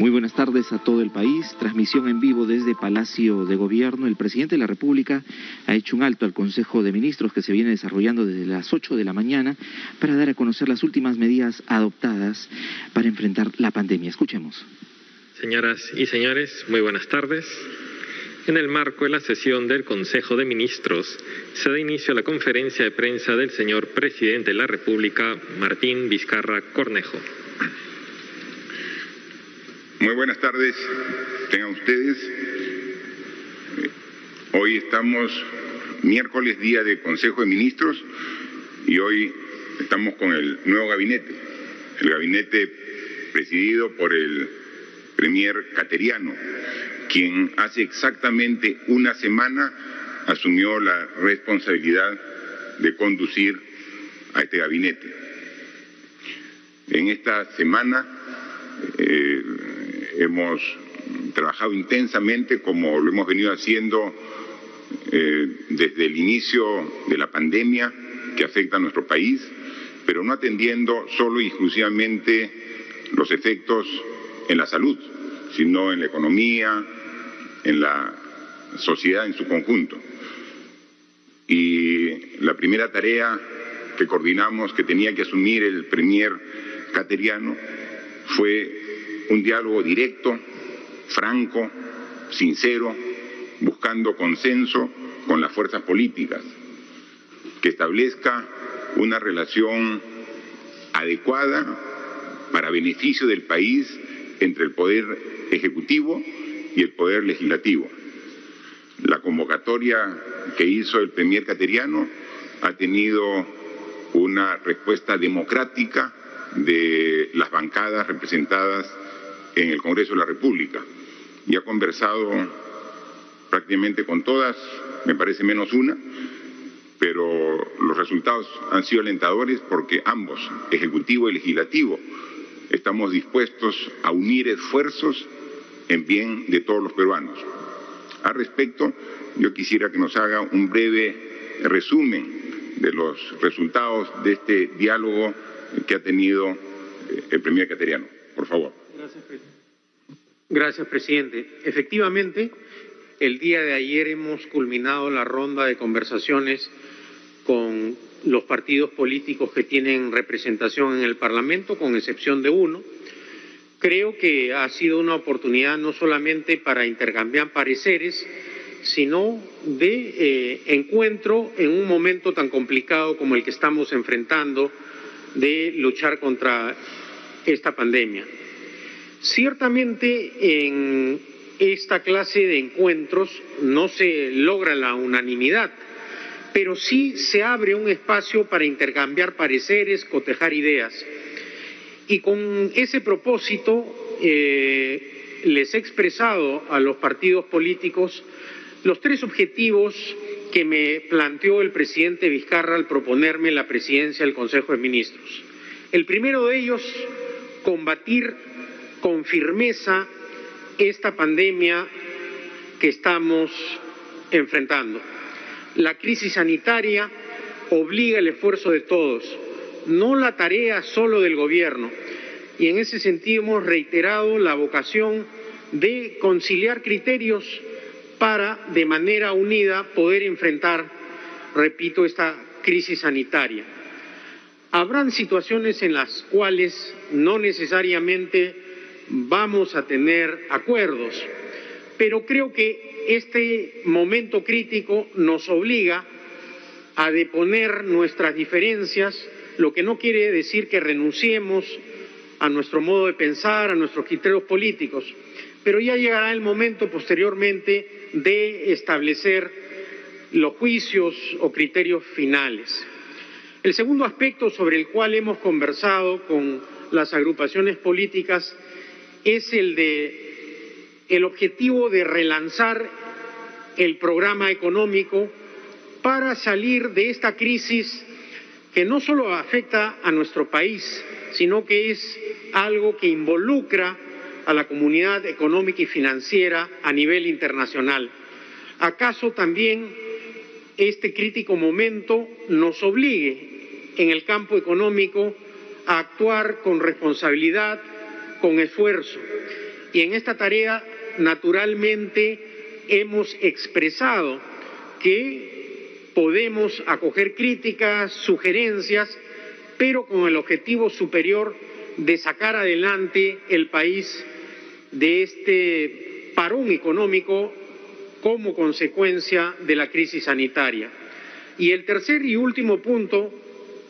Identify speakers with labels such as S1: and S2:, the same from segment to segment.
S1: Muy buenas tardes a todo el país. Transmisión en vivo desde Palacio de Gobierno. El presidente de la República ha hecho un alto al Consejo de Ministros que se viene desarrollando desde las 8 de la mañana para dar a conocer las últimas medidas adoptadas para enfrentar la pandemia. Escuchemos.
S2: Señoras y señores, muy buenas tardes. En el marco de la sesión del Consejo de Ministros, se da inicio a la conferencia de prensa del señor presidente de la República, Martín Vizcarra Cornejo.
S3: Muy buenas tardes, tengan ustedes. Hoy estamos miércoles, día de Consejo de Ministros, y hoy estamos con el nuevo gabinete, el gabinete presidido por el Premier Cateriano, quien hace exactamente una semana asumió la responsabilidad de conducir a este gabinete. En esta semana eh, hemos trabajado intensamente como lo hemos venido haciendo eh, desde el inicio de la pandemia que afecta a nuestro país, pero no atendiendo solo y exclusivamente los efectos en la salud, sino en la economía, en la sociedad en su conjunto. Y la primera tarea que coordinamos, que tenía que asumir el premier cateriano, fue un diálogo directo, franco, sincero, buscando consenso con las fuerzas políticas, que establezca una relación adecuada para beneficio del país entre el poder ejecutivo y el poder legislativo. La convocatoria que hizo el premier cateriano ha tenido una respuesta democrática de las bancadas representadas en el Congreso de la República y ha conversado prácticamente con todas, me parece menos una, pero los resultados han sido alentadores porque ambos, Ejecutivo y Legislativo, estamos dispuestos a unir esfuerzos en bien de todos los peruanos. Al respecto, yo quisiera que nos haga un breve resumen de los resultados de este diálogo que ha tenido el primer cateriano. Por favor.
S4: Gracias, presidente. Efectivamente, el día de ayer hemos culminado la ronda de conversaciones con los partidos políticos que tienen representación en el Parlamento, con excepción de uno. Creo que ha sido una oportunidad no solamente para intercambiar pareceres, sino de eh, encuentro en un momento tan complicado como el que estamos enfrentando de luchar contra esta pandemia. Ciertamente en esta clase de encuentros no se logra la unanimidad, pero sí se abre un espacio para intercambiar pareceres, cotejar ideas. Y con ese propósito eh, les he expresado a los partidos políticos los tres objetivos que me planteó el presidente Vizcarra al proponerme la presidencia del Consejo de Ministros. El primero de ellos, combatir con firmeza esta pandemia que estamos enfrentando. La crisis sanitaria obliga el esfuerzo de todos, no la tarea solo del gobierno. Y en ese sentido hemos reiterado la vocación de conciliar criterios para, de manera unida, poder enfrentar, repito, esta crisis sanitaria. Habrán situaciones en las cuales no necesariamente vamos a tener acuerdos, pero creo que este momento crítico nos obliga a deponer nuestras diferencias, lo que no quiere decir que renunciemos a nuestro modo de pensar, a nuestros criterios políticos, pero ya llegará el momento posteriormente de establecer los juicios o criterios finales. El segundo aspecto sobre el cual hemos conversado con las agrupaciones políticas es el de el objetivo de relanzar el programa económico para salir de esta crisis que no solo afecta a nuestro país, sino que es algo que involucra a la comunidad económica y financiera a nivel internacional. ¿Acaso también este crítico momento nos obligue en el campo económico a actuar con responsabilidad, con esfuerzo. Y en esta tarea, naturalmente, hemos expresado que podemos acoger críticas, sugerencias, pero con el objetivo superior de sacar adelante el país de este parón económico como consecuencia de la crisis sanitaria. Y el tercer y último punto,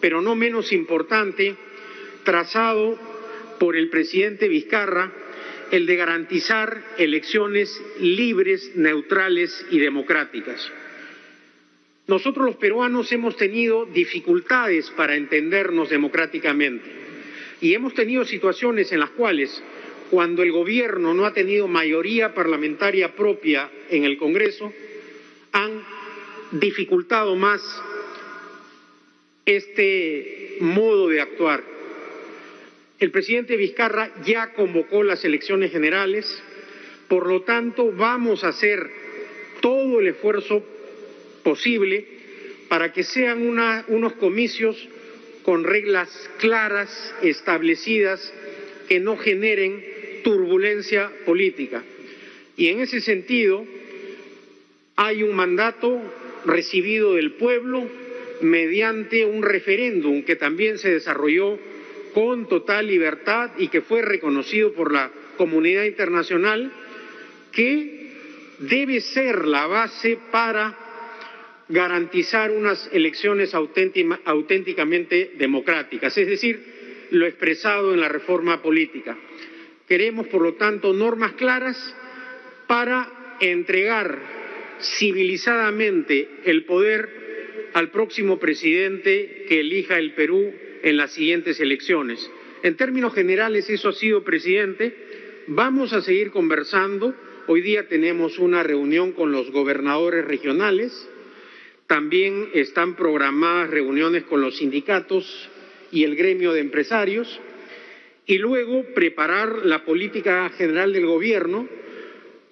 S4: pero no menos importante, trazado por el presidente Vizcarra, el de garantizar elecciones libres, neutrales y democráticas. Nosotros los peruanos hemos tenido dificultades para entendernos democráticamente y hemos tenido situaciones en las cuales cuando el gobierno no ha tenido mayoría parlamentaria propia en el Congreso, han dificultado más este modo de actuar. El presidente Vizcarra ya convocó las elecciones generales, por lo tanto vamos a hacer todo el esfuerzo posible para que sean unos comicios con reglas claras, establecidas, que no generen turbulencia política. Y en ese sentido, hay un mandato recibido del pueblo mediante un referéndum que también se desarrolló con total libertad y que fue reconocido por la comunidad internacional, que debe ser la base para garantizar unas elecciones auténticamente democráticas, es decir, lo expresado en la reforma política. Queremos, por lo tanto, normas claras para entregar civilizadamente el poder al próximo presidente que elija el Perú en las siguientes elecciones. En términos generales, eso ha sido, presidente. Vamos a seguir conversando. Hoy día tenemos una reunión con los gobernadores regionales también están programadas reuniones con los sindicatos y el gremio de empresarios y luego preparar la política general del gobierno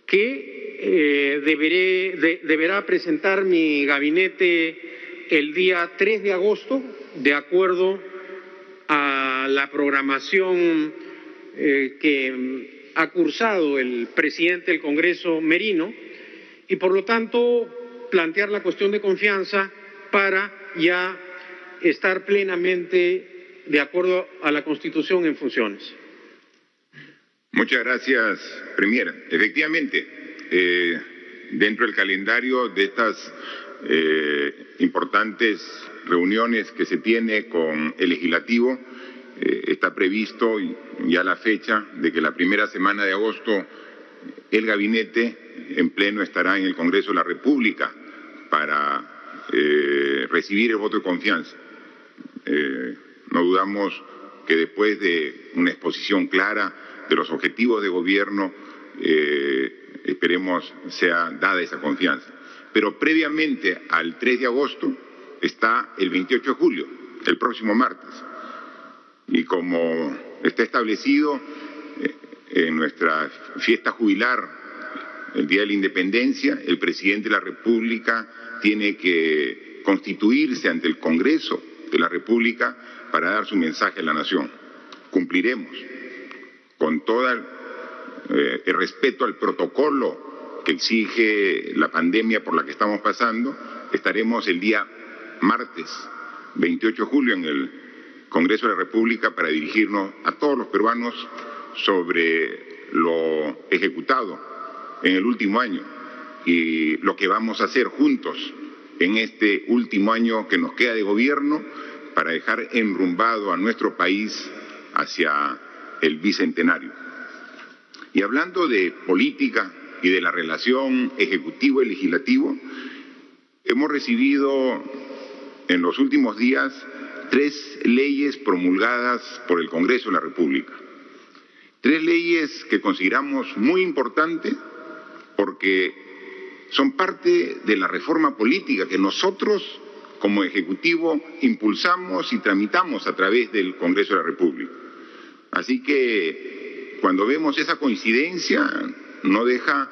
S4: que eh, deberá presentar mi gabinete el día 3 de agosto, de acuerdo a la programación eh, que ha cursado el presidente del Congreso Merino, y por lo tanto plantear la cuestión de confianza para ya estar plenamente de acuerdo a la Constitución en funciones.
S3: Muchas gracias, Premier. Efectivamente, eh, dentro del calendario de estas eh, importantes reuniones que se tiene con el legislativo, eh, está previsto ya la fecha de que la primera semana de agosto el gabinete en pleno estará en el Congreso de la República para eh, recibir el voto de confianza. Eh, no dudamos que después de una exposición clara de los objetivos de gobierno, esperemos sea dada esa confianza. Pero previamente al 3 de agosto está el 28 de julio, el próximo martes. Y como está establecido en nuestra fiesta jubilar el Día de la Independencia, el presidente de la República tiene que constituirse ante el Congreso de la República para dar su mensaje a la nación. Cumpliremos con todo eh, el respeto al protocolo que exige la pandemia por la que estamos pasando. Estaremos el día martes 28 de julio en el Congreso de la República para dirigirnos a todos los peruanos sobre lo ejecutado en el último año y lo que vamos a hacer juntos en este último año que nos queda de gobierno para dejar enrumbado a nuestro país hacia el bicentenario. Y hablando de política y de la relación ejecutivo y legislativo, hemos recibido en los últimos días tres leyes promulgadas por el Congreso de la República. Tres leyes que consideramos muy importantes porque son parte de la reforma política que nosotros como Ejecutivo impulsamos y tramitamos a través del Congreso de la República. Así que cuando vemos esa coincidencia, no, deja,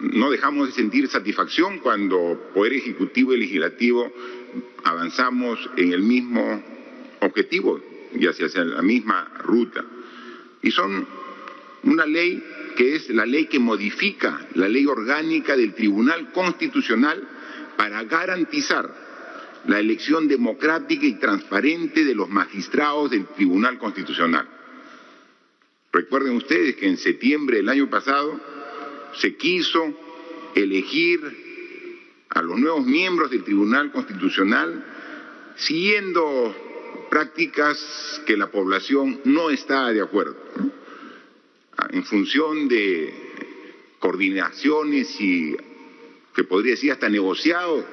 S3: no dejamos de sentir satisfacción cuando Poder Ejecutivo y Legislativo avanzamos en el mismo objetivo y hacia la misma ruta. Y son una ley que es la ley que modifica la ley orgánica del Tribunal Constitucional para garantizar la elección democrática y transparente de los magistrados del Tribunal Constitucional. Recuerden ustedes que en septiembre del año pasado se quiso elegir a los nuevos miembros del Tribunal Constitucional siguiendo prácticas que la población no está de acuerdo, en función de coordinaciones y que podría decir hasta negociado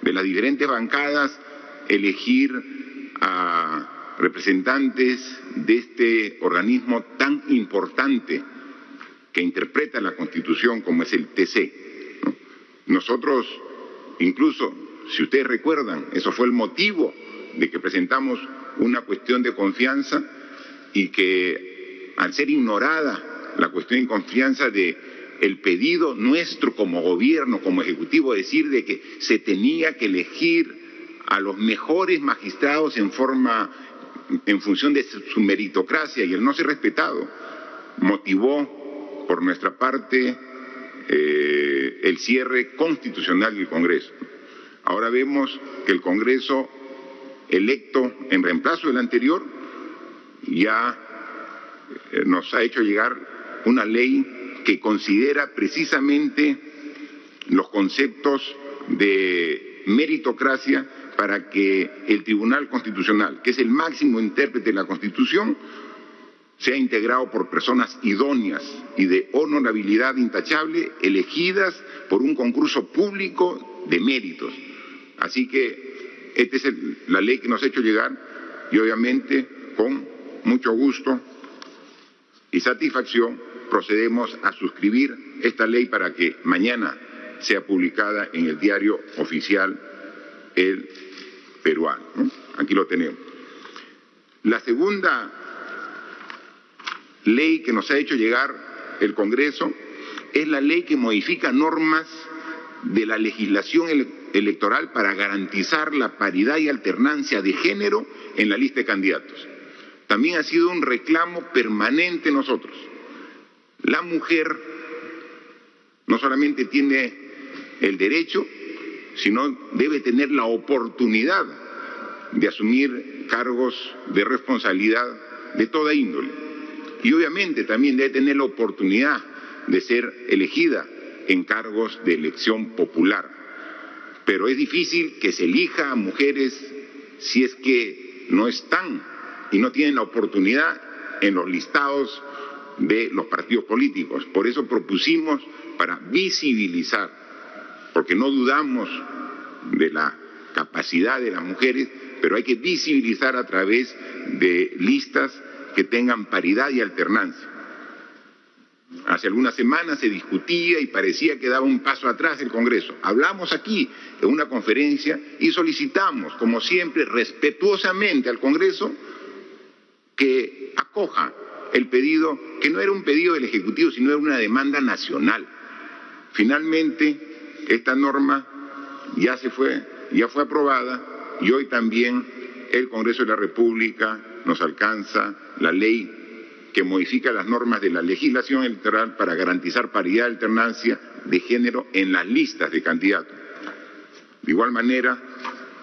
S3: de las diferentes bancadas, elegir a representantes de este organismo tan importante que interpreta la Constitución como es el TC. Nosotros, incluso, si ustedes recuerdan, eso fue el motivo de que presentamos una cuestión de confianza y que al ser ignorada la cuestión de confianza de el pedido nuestro como gobierno, como ejecutivo, decir de que se tenía que elegir a los mejores magistrados en forma, en función de su meritocracia y el no ser respetado, motivó por nuestra parte eh, el cierre constitucional del Congreso. Ahora vemos que el Congreso electo en reemplazo del anterior ya eh, nos ha hecho llegar una ley que considera precisamente los conceptos de meritocracia para que el Tribunal Constitucional, que es el máximo intérprete de la Constitución, sea integrado por personas idóneas y de honorabilidad intachable, elegidas por un concurso público de méritos. Así que esta es la ley que nos ha hecho llegar y obviamente con mucho gusto y satisfacción procedemos a suscribir esta ley para que mañana sea publicada en el diario oficial El Peruano. Aquí lo tenemos. La segunda ley que nos ha hecho llegar el Congreso es la ley que modifica normas de la legislación electoral para garantizar la paridad y alternancia de género en la lista de candidatos. También ha sido un reclamo permanente nosotros. La mujer no solamente tiene el derecho, sino debe tener la oportunidad de asumir cargos de responsabilidad de toda índole. Y obviamente también debe tener la oportunidad de ser elegida en cargos de elección popular. Pero es difícil que se elija a mujeres si es que no están y no tienen la oportunidad en los listados de los partidos políticos. Por eso propusimos para visibilizar, porque no dudamos de la capacidad de las mujeres, pero hay que visibilizar a través de listas que tengan paridad y alternancia. Hace algunas semanas se discutía y parecía que daba un paso atrás el Congreso. Hablamos aquí en una conferencia y solicitamos, como siempre, respetuosamente al Congreso que acoja el pedido, que no era un pedido del Ejecutivo, sino era una demanda nacional. Finalmente, esta norma ya se fue, ya fue aprobada y hoy también el Congreso de la República nos alcanza la ley que modifica las normas de la legislación electoral para garantizar paridad de alternancia de género en las listas de candidatos. De igual manera,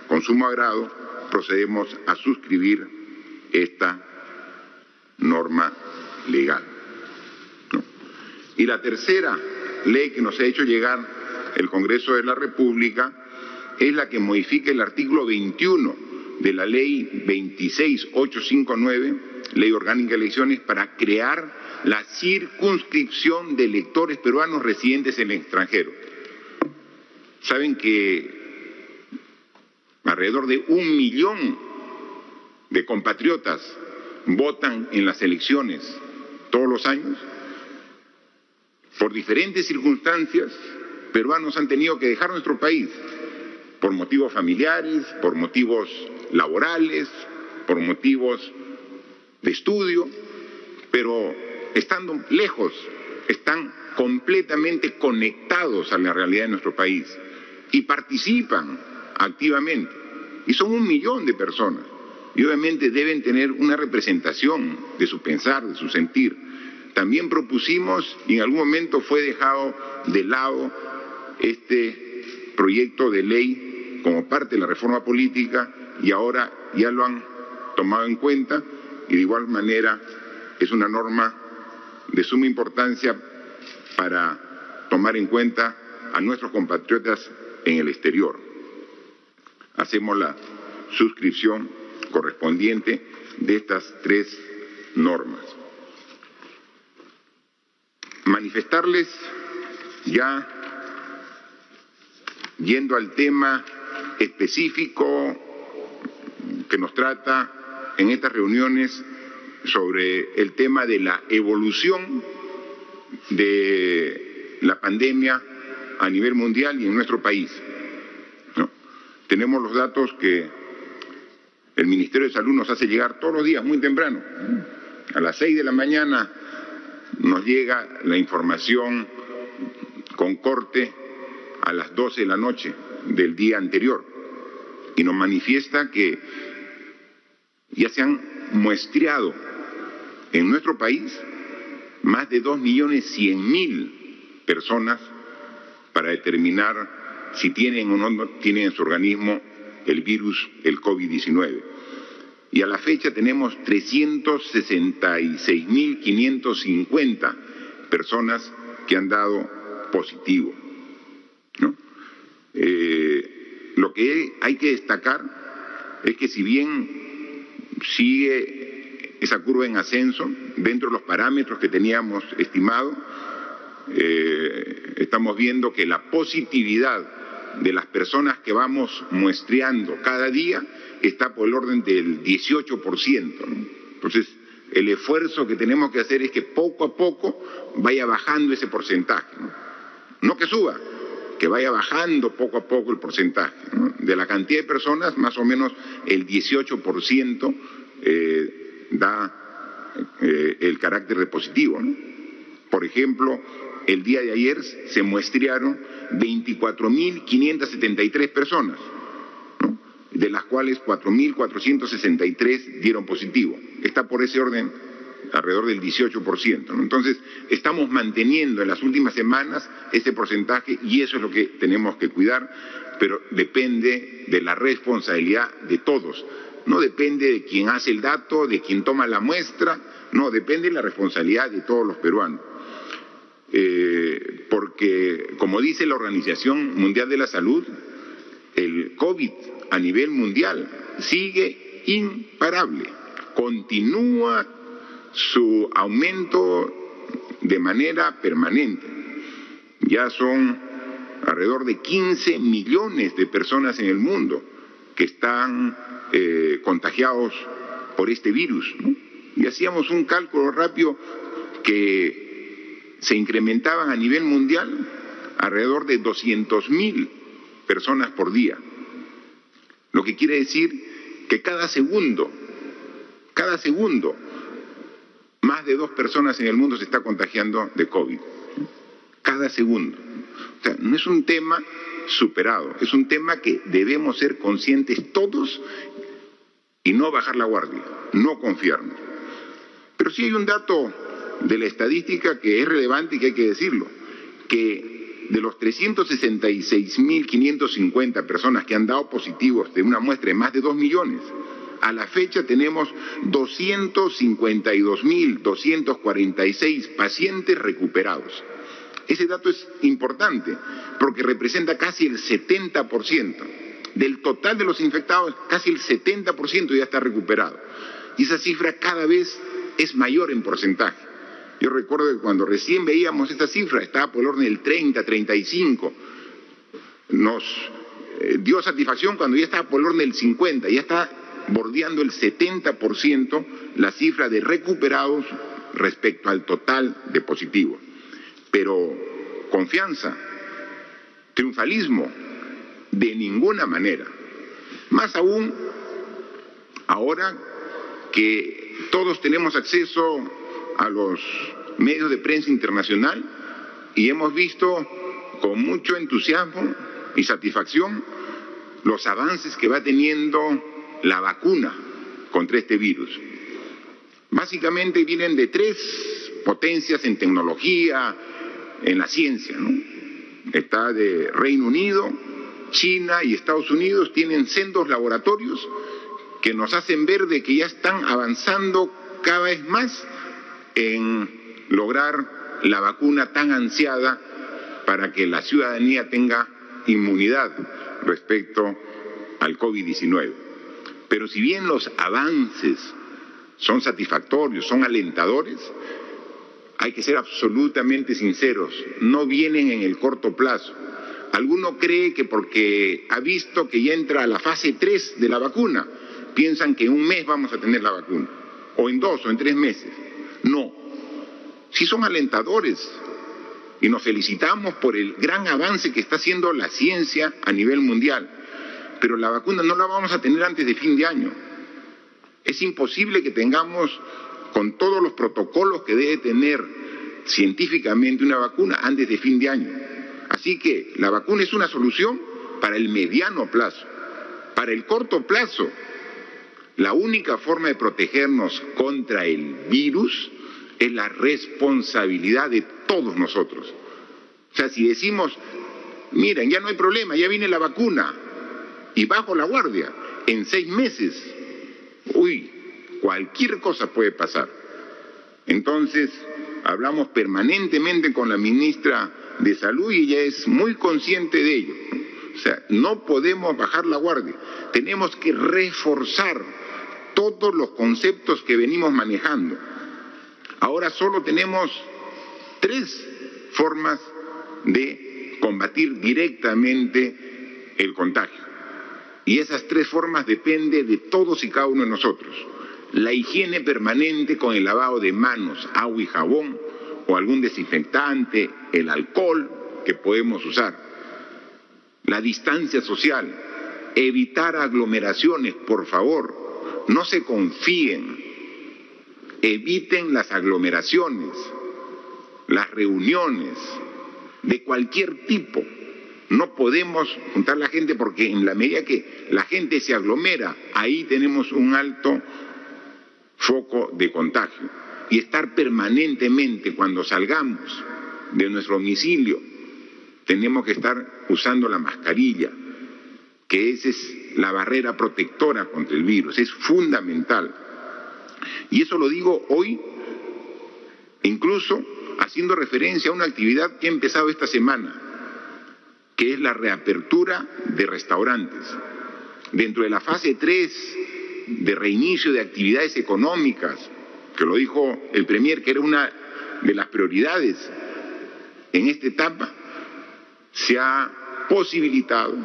S3: con sumo agrado, procedemos a suscribir esta norma legal. Y la tercera ley que nos ha hecho llegar el Congreso de la República es la que modifica el artículo 21 de la ley 26859, ley orgánica de elecciones, para crear la circunscripción de electores peruanos residentes en el extranjero. Saben que alrededor de un millón de compatriotas votan en las elecciones todos los años. Por diferentes circunstancias, peruanos han tenido que dejar nuestro país por motivos familiares, por motivos laborales, por motivos de estudio, pero estando lejos, están completamente conectados a la realidad de nuestro país y participan activamente. Y son un millón de personas y obviamente deben tener una representación de su pensar, de su sentir. también propusimos y en algún momento fue dejado de lado este proyecto de ley como parte de la reforma política y ahora ya lo han tomado en cuenta y de igual manera es una norma de suma importancia para tomar en cuenta a nuestros compatriotas en el exterior. Hacemos la suscripción correspondiente de estas tres normas. Manifestarles ya, yendo al tema específico que nos trata en estas reuniones sobre el tema de la evolución de la pandemia a nivel mundial y en nuestro país. Tenemos los datos que el Ministerio de Salud nos hace llegar todos los días, muy temprano. A las seis de la mañana nos llega la información con corte a las doce de la noche del día anterior y nos manifiesta que ya se han muestreado en nuestro país más de dos millones cien mil personas para determinar si tienen o no tienen en su organismo el virus, el COVID-19. Y a la fecha tenemos 366.550 personas que han dado positivo. Eh, lo que hay que destacar es que si bien sigue esa curva en ascenso, dentro de los parámetros que teníamos estimado, eh, estamos viendo que la positividad de las personas que vamos muestreando cada día está por el orden del 18%. Entonces, el esfuerzo que tenemos que hacer es que poco a poco vaya bajando ese porcentaje. No, que suba, que vaya bajando poco a poco el porcentaje. De la cantidad de personas, más o menos el 18% eh, da eh, el carácter de positivo. Por ejemplo, el día de ayer se muestrearon 24.573 personas, de las cuales 4.463 dieron positivo. Está por ese orden alrededor del 18%. Entonces, estamos manteniendo en las últimas semanas ese porcentaje y eso es lo que tenemos que cuidar, pero depende de la responsabilidad de todos. No depende de quien hace el dato, de quien toma la muestra, no, depende de la responsabilidad de todos los peruanos. Eh, porque, como dice la Organización Mundial de la Salud, el COVID a nivel mundial sigue imparable, continúa su aumento de manera permanente. Ya son alrededor de 15 millones de personas en el mundo que están eh, contagiados por este virus. Y hacíamos un cálculo rápido que se incrementaban a nivel mundial alrededor de 200.000 personas por día. Lo que quiere decir que cada segundo, cada segundo, más de dos personas en el mundo se está contagiando de COVID. Cada segundo. O sea, no es un tema superado, es un tema que debemos ser conscientes todos y no bajar la guardia, no confiarnos. Pero sí hay un dato de la estadística que es relevante y que hay que decirlo, que de los 366.550 personas que han dado positivos de una muestra de más de 2 millones, a la fecha tenemos 252.246 pacientes recuperados. Ese dato es importante porque representa casi el 70%. Del total de los infectados, casi el 70% ya está recuperado. Y esa cifra cada vez es mayor en porcentaje. Yo recuerdo que cuando recién veíamos esta cifra, estaba por el orden del 30, 35. Nos eh, dio satisfacción cuando ya estaba por el orden del 50, ya está bordeando el 70% la cifra de recuperados respecto al total de positivos. Pero confianza, triunfalismo, de ninguna manera. Más aún ahora que todos tenemos acceso a los medios de prensa internacional y hemos visto con mucho entusiasmo y satisfacción los avances que va teniendo la vacuna contra este virus. Básicamente vienen de tres potencias en tecnología, en la ciencia. ¿no? Está de Reino Unido, China y Estados Unidos tienen sendos laboratorios que nos hacen ver de que ya están avanzando cada vez más en lograr la vacuna tan ansiada para que la ciudadanía tenga inmunidad respecto al COVID-19. Pero si bien los avances son satisfactorios, son alentadores, hay que ser absolutamente sinceros, no vienen en el corto plazo. Alguno cree que porque ha visto que ya entra a la fase 3 de la vacuna, piensan que en un mes vamos a tener la vacuna, o en dos o en tres meses. No, sí son alentadores y nos felicitamos por el gran avance que está haciendo la ciencia a nivel mundial, pero la vacuna no la vamos a tener antes de fin de año. Es imposible que tengamos con todos los protocolos que debe tener científicamente una vacuna antes de fin de año. Así que la vacuna es una solución para el mediano plazo. Para el corto plazo, la única forma de protegernos contra el virus es la responsabilidad de todos nosotros. O sea, si decimos, miren, ya no hay problema, ya viene la vacuna y bajo la guardia, en seis meses, uy, cualquier cosa puede pasar. Entonces, hablamos permanentemente con la ministra de Salud y ella es muy consciente de ello. O sea, no podemos bajar la guardia, tenemos que reforzar todos los conceptos que venimos manejando. Ahora solo tenemos tres formas de combatir directamente el contagio. Y esas tres formas dependen de todos y cada uno de nosotros. La higiene permanente con el lavado de manos, agua y jabón, o algún desinfectante, el alcohol que podemos usar. La distancia social, evitar aglomeraciones, por favor, no se confíen, eviten las aglomeraciones, las reuniones de cualquier tipo. No podemos juntar la gente porque en la medida que la gente se aglomera, ahí tenemos un alto foco de contagio. Y estar permanentemente cuando salgamos de nuestro domicilio, tenemos que estar usando la mascarilla, que esa es la barrera protectora contra el virus, es fundamental. Y eso lo digo hoy, incluso haciendo referencia a una actividad que ha empezado esta semana, que es la reapertura de restaurantes. Dentro de la fase 3 de reinicio de actividades económicas, que lo dijo el Premier, que era una de las prioridades en esta etapa, se ha posibilitado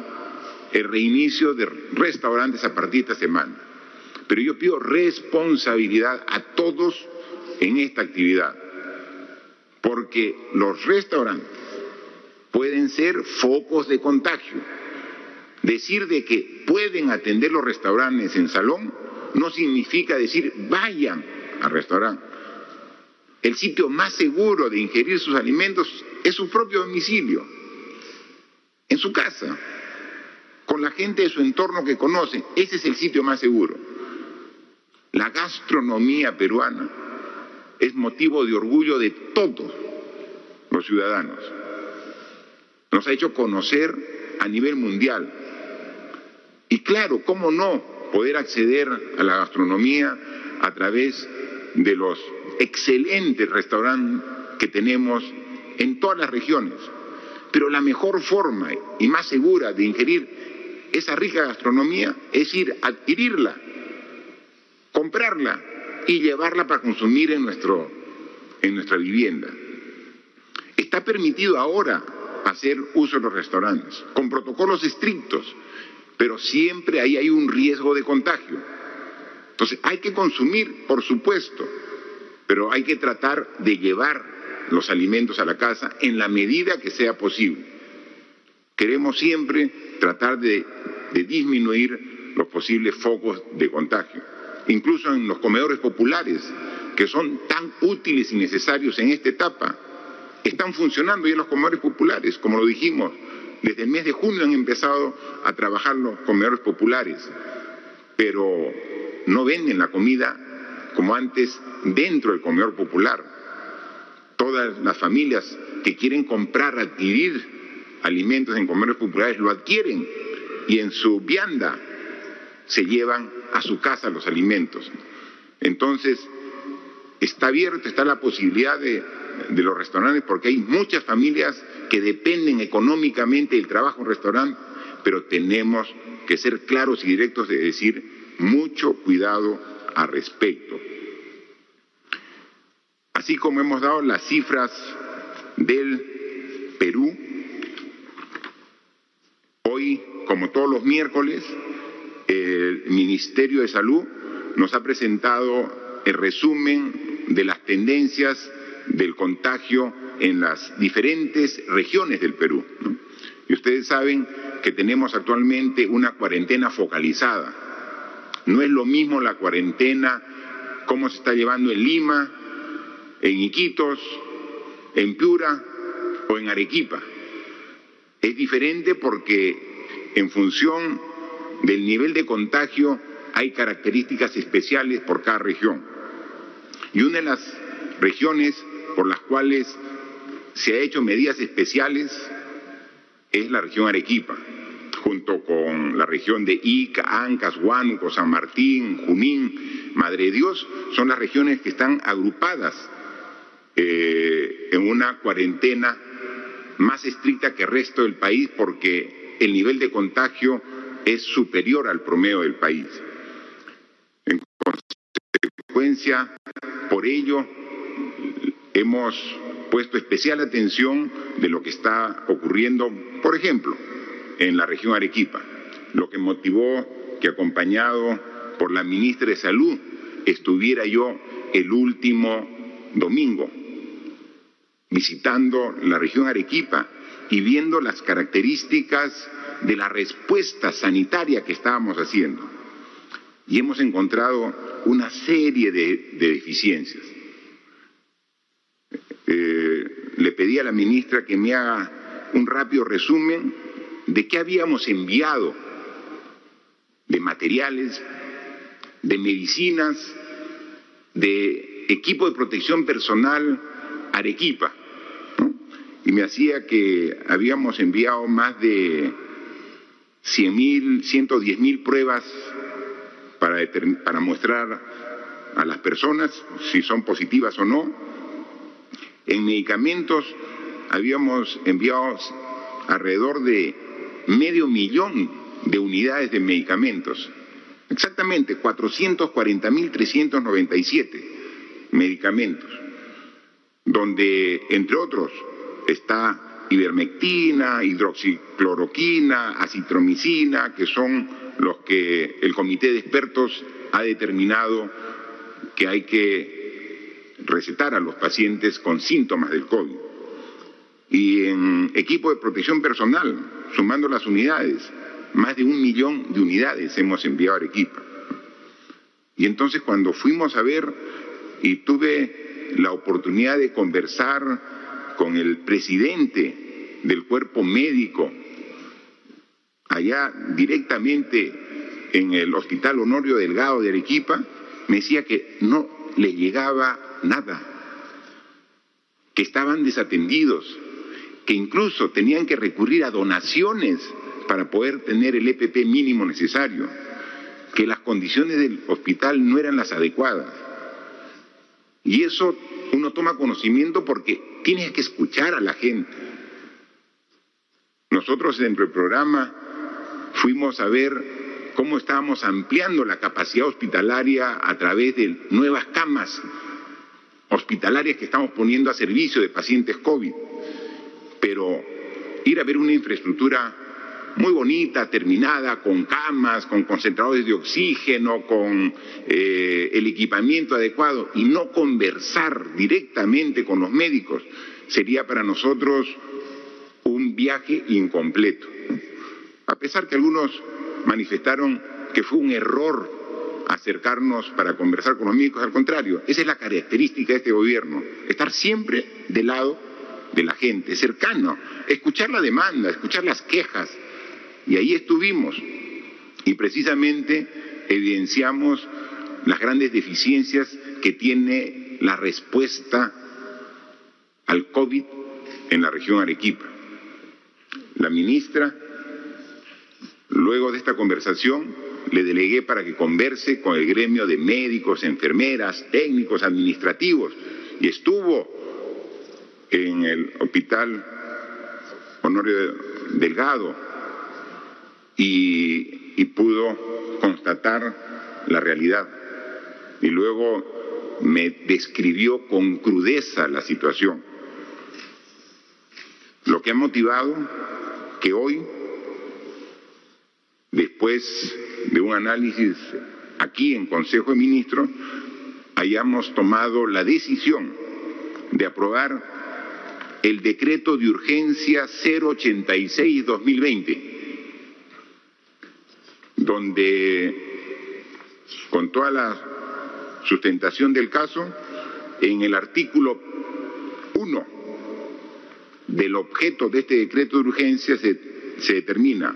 S3: el reinicio de restaurantes a partir de esta semana. Pero yo pido responsabilidad a todos en esta actividad, porque los restaurantes pueden ser focos de contagio. Decir de que pueden atender los restaurantes en salón no significa decir vayan al restaurante. El sitio más seguro de ingerir sus alimentos es su propio domicilio, en su casa, con la gente de su entorno que conoce. Ese es el sitio más seguro. La gastronomía peruana es motivo de orgullo de todos los ciudadanos. Nos ha hecho conocer a nivel mundial. Y claro, ¿cómo no poder acceder a la gastronomía a través de los excelentes restaurantes que tenemos en todas las regiones? Pero la mejor forma y más segura de ingerir esa rica gastronomía es ir a adquirirla, comprarla y llevarla para consumir en, nuestro, en nuestra vivienda. Está permitido ahora hacer uso de los restaurantes, con protocolos estrictos, pero siempre ahí hay un riesgo de contagio. Entonces hay que consumir, por supuesto, pero hay que tratar de llevar los alimentos a la casa en la medida que sea posible. Queremos siempre tratar de, de disminuir los posibles focos de contagio, incluso en los comedores populares, que son tan útiles y necesarios en esta etapa están funcionando ya los comedores populares, como lo dijimos. Desde el mes de junio han empezado a trabajar los comedores populares, pero no venden la comida como antes dentro del comedor popular. todas las familias que quieren comprar, adquirir alimentos en comercios populares, lo adquieren y en su vianda se llevan a su casa los alimentos. Entonces, está abierto, está la posibilidad de, de los restaurantes porque hay muchas familias que dependen económicamente del trabajo en restaurante, pero tenemos que ser claros y directos de decir mucho cuidado al respecto. Así como hemos dado las cifras del Perú, hoy, como todos los miércoles, el Ministerio de Salud nos ha presentado el resumen de las tendencias del contagio en las diferentes regiones del Perú. Y ustedes saben que tenemos actualmente una cuarentena focalizada. No es lo mismo la cuarentena, cómo se está llevando en Lima, en Iquitos, en Piura o en Arequipa. Es diferente porque en función del nivel de contagio hay características especiales por cada región. Y una de las regiones por las cuales se ha hecho medidas especiales es la región Arequipa, junto con la región de Ica, Ancas, Huánuco, San Martín, Junín, Madre Dios, son las regiones que están agrupadas eh, en una cuarentena más estricta que el resto del país porque el nivel de contagio es superior al promedio del país. En consecuencia, por ello, hemos puesto especial atención de lo que está ocurriendo, por ejemplo, en la región Arequipa, lo que motivó que acompañado por la ministra de Salud estuviera yo el último domingo visitando la región Arequipa y viendo las características de la respuesta sanitaria que estábamos haciendo. Y hemos encontrado una serie de, deficiencias. Eh, le pedí a la ministra que me haga un rápido resumen de qué habíamos enviado de materiales, de medicinas, de equipo de protección personal Arequipa. Y me hacía que habíamos enviado más de 100.000, 110.000 pruebas para, para mostrar a las personas si son positivas o no. En medicamentos habíamos enviado alrededor de medio millón de unidades de medicamentos, exactamente 440.397 medicamentos, donde entre otros está ivermectina, hidroxicloroquina, acitromicina, que son los que el comité de expertos ha determinado que hay que recetar a los pacientes con síntomas del COVID. Y en equipo de protección personal, sumando las unidades, más de un millón de unidades hemos enviado a Arequipa. Y entonces cuando fuimos a ver y tuve la oportunidad de conversar con el presidente del cuerpo médico allá directamente en el Hospital Honorio Delgado de Arequipa, me decía que no le llegaba nada, que estaban desatendidos, que incluso tenían que recurrir a donaciones para poder tener el EPP mínimo necesario, que las condiciones del hospital no eran las adecuadas. Y eso uno toma conocimiento porque tiene que escuchar a la gente. Nosotros dentro del programa fuimos a ver cómo estábamos ampliando la capacidad hospitalaria a través de nuevas camas hospitalarias que estamos poniendo a servicio de pacientes COVID. Pero ir a ver una infraestructura muy bonita, terminada, con camas, con concentradores de oxígeno, con eh, el equipamiento adecuado y no conversar directamente con los médicos, sería para nosotros un viaje incompleto. A pesar que algunos manifestaron que fue un error acercarnos para conversar con los médicos, al contrario, esa es la característica de este gobierno, estar siempre del lado de la gente, cercano, escuchar la demanda, escuchar las quejas. Y ahí estuvimos. Y precisamente evidenciamos las grandes deficiencias que tiene la respuesta al COVID en la región Arequipa. La ministra, luego de esta conversación, le delegué para que converse con el gremio de médicos, enfermeras, técnicos, administrativos, y estuvo en el hospital Honorio Delgado y, pudo constatar la realidad. Y luego me describió con crudeza la situación. Lo que ha motivado que hoy, después de un análisis aquí en Consejo de Ministros, hayamos tomado la decisión de aprobar el decreto de urgencia 086-2020, donde con toda la sustentación del caso, en el artículo 1 del objeto de este decreto de urgencia se, se determina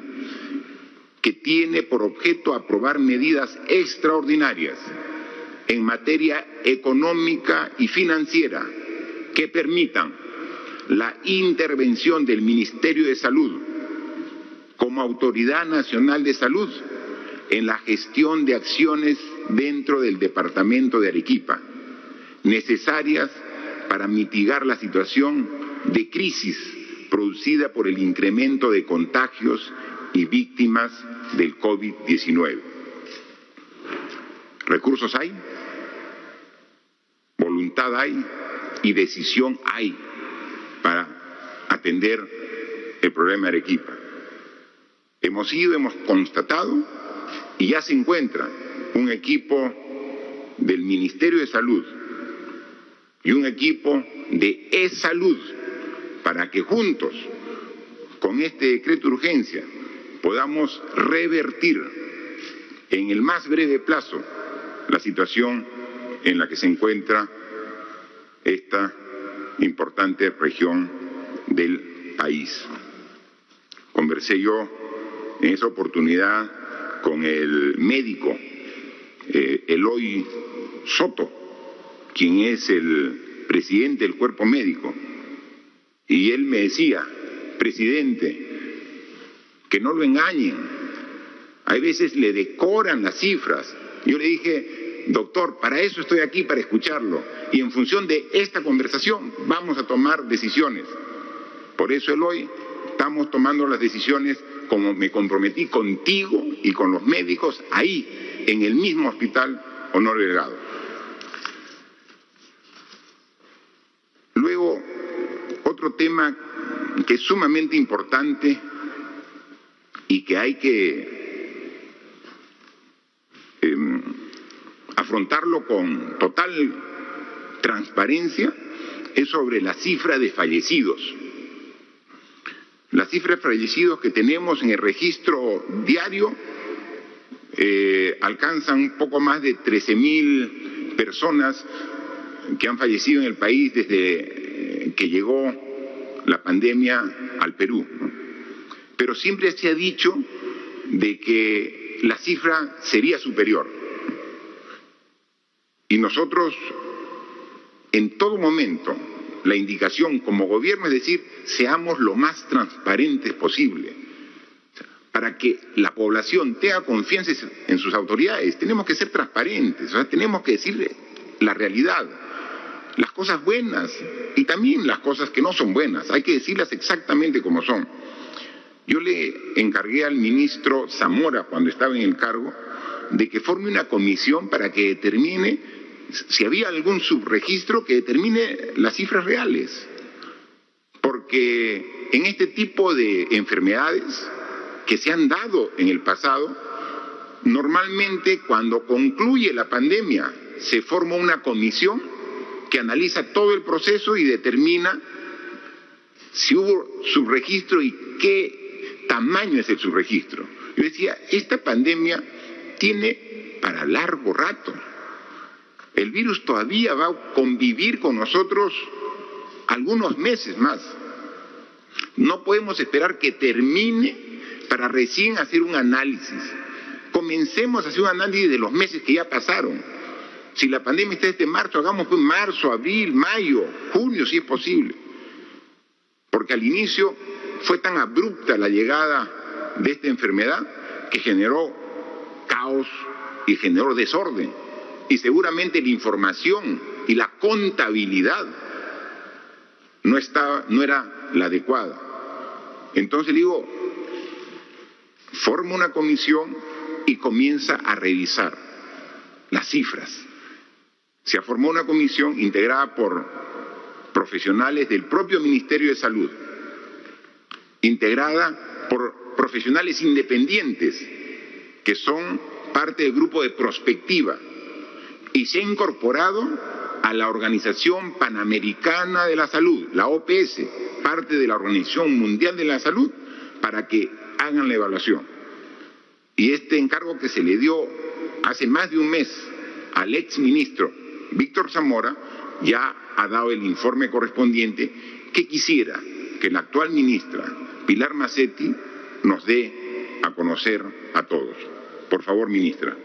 S3: que tiene por objeto aprobar medidas extraordinarias en materia económica y financiera que permitan la intervención del Ministerio de Salud como Autoridad Nacional de Salud en la gestión de acciones dentro del Departamento de Arequipa, necesarias para mitigar la situación de crisis producida por el incremento de contagios y víctimas del COVID-19. Recursos hay, voluntad hay y decisión hay para atender el problema de Arequipa. Hemos ido, hemos constatado y ya se encuentra un equipo del Ministerio de Salud y un equipo de e-salud para que juntos con este decreto de urgencia podamos revertir en el más breve plazo la situación en la que se encuentra esta importante región del país. Conversé yo en esa oportunidad con el médico eh, Eloy Soto, quien es el presidente del cuerpo médico, y él me decía, presidente, que no lo engañen, hay veces le decoran las cifras. Yo le dije, doctor, para eso estoy aquí, para escucharlo. Y en función de esta conversación vamos a tomar decisiones. Por eso, hoy estamos tomando las decisiones como me comprometí contigo y con los médicos ahí, en el mismo hospital Honor Delgado. Luego, otro tema que es sumamente importante y que hay que em, afrontarlo con total transparencia es sobre la cifra de fallecidos. La cifra de fallecidos que tenemos en el registro diario eh, alcanzan un poco más de 13.000 personas que han fallecido en el país desde eh, que llegó la pandemia al Perú. Pero siempre se ha dicho de que la cifra sería superior. Y nosotros, en todo momento, la indicación como gobierno es decir, seamos lo más transparentes posible. Para que la población tenga confianza en sus autoridades, tenemos que ser transparentes, o sea, tenemos que decirle la realidad, las cosas buenas y también las cosas que no son buenas, hay que decirlas exactamente como son. Yo le encargué al ministro Zamora, cuando estaba en el cargo, de que forme una comisión para que determine si había algún subregistro que determine las cifras reales. Porque en este tipo de enfermedades que se han dado en el pasado, normalmente cuando concluye la pandemia se forma una comisión que analiza todo el proceso y determina si hubo subregistro y qué tamaño es el subregistro. Yo decía, esta pandemia tiene para largo rato. El virus todavía va a convivir con nosotros algunos meses más. No podemos esperar que termine para recién hacer un análisis. Comencemos a hacer un análisis de los meses que ya pasaron. Si la pandemia está desde marzo, hagamos pues marzo, abril, mayo, junio, si es posible. porque al inicio fue tan abrupta la llegada de esta enfermedad que generó caos y generó desorden. Y seguramente la información y la contabilidad no, estaba, no era la adecuada. Entonces digo, forma una comisión y comienza a revisar las cifras. Se formado una comisión integrada por profesionales del propio Ministerio de Salud, integrada por profesionales independientes que son parte del grupo de prospectiva y se ha incorporado a la Organización Panamericana de la Salud, la OPS, parte de la Organización Mundial de la Salud, para que hagan la evaluación. Y este encargo que se le dio hace más de un mes al ex ministro Víctor Zamora ya ha dado el informe correspondiente que quisiera que la actual ministra Pilar Macetti nos dé a conocer a todos. Por favor, ministra.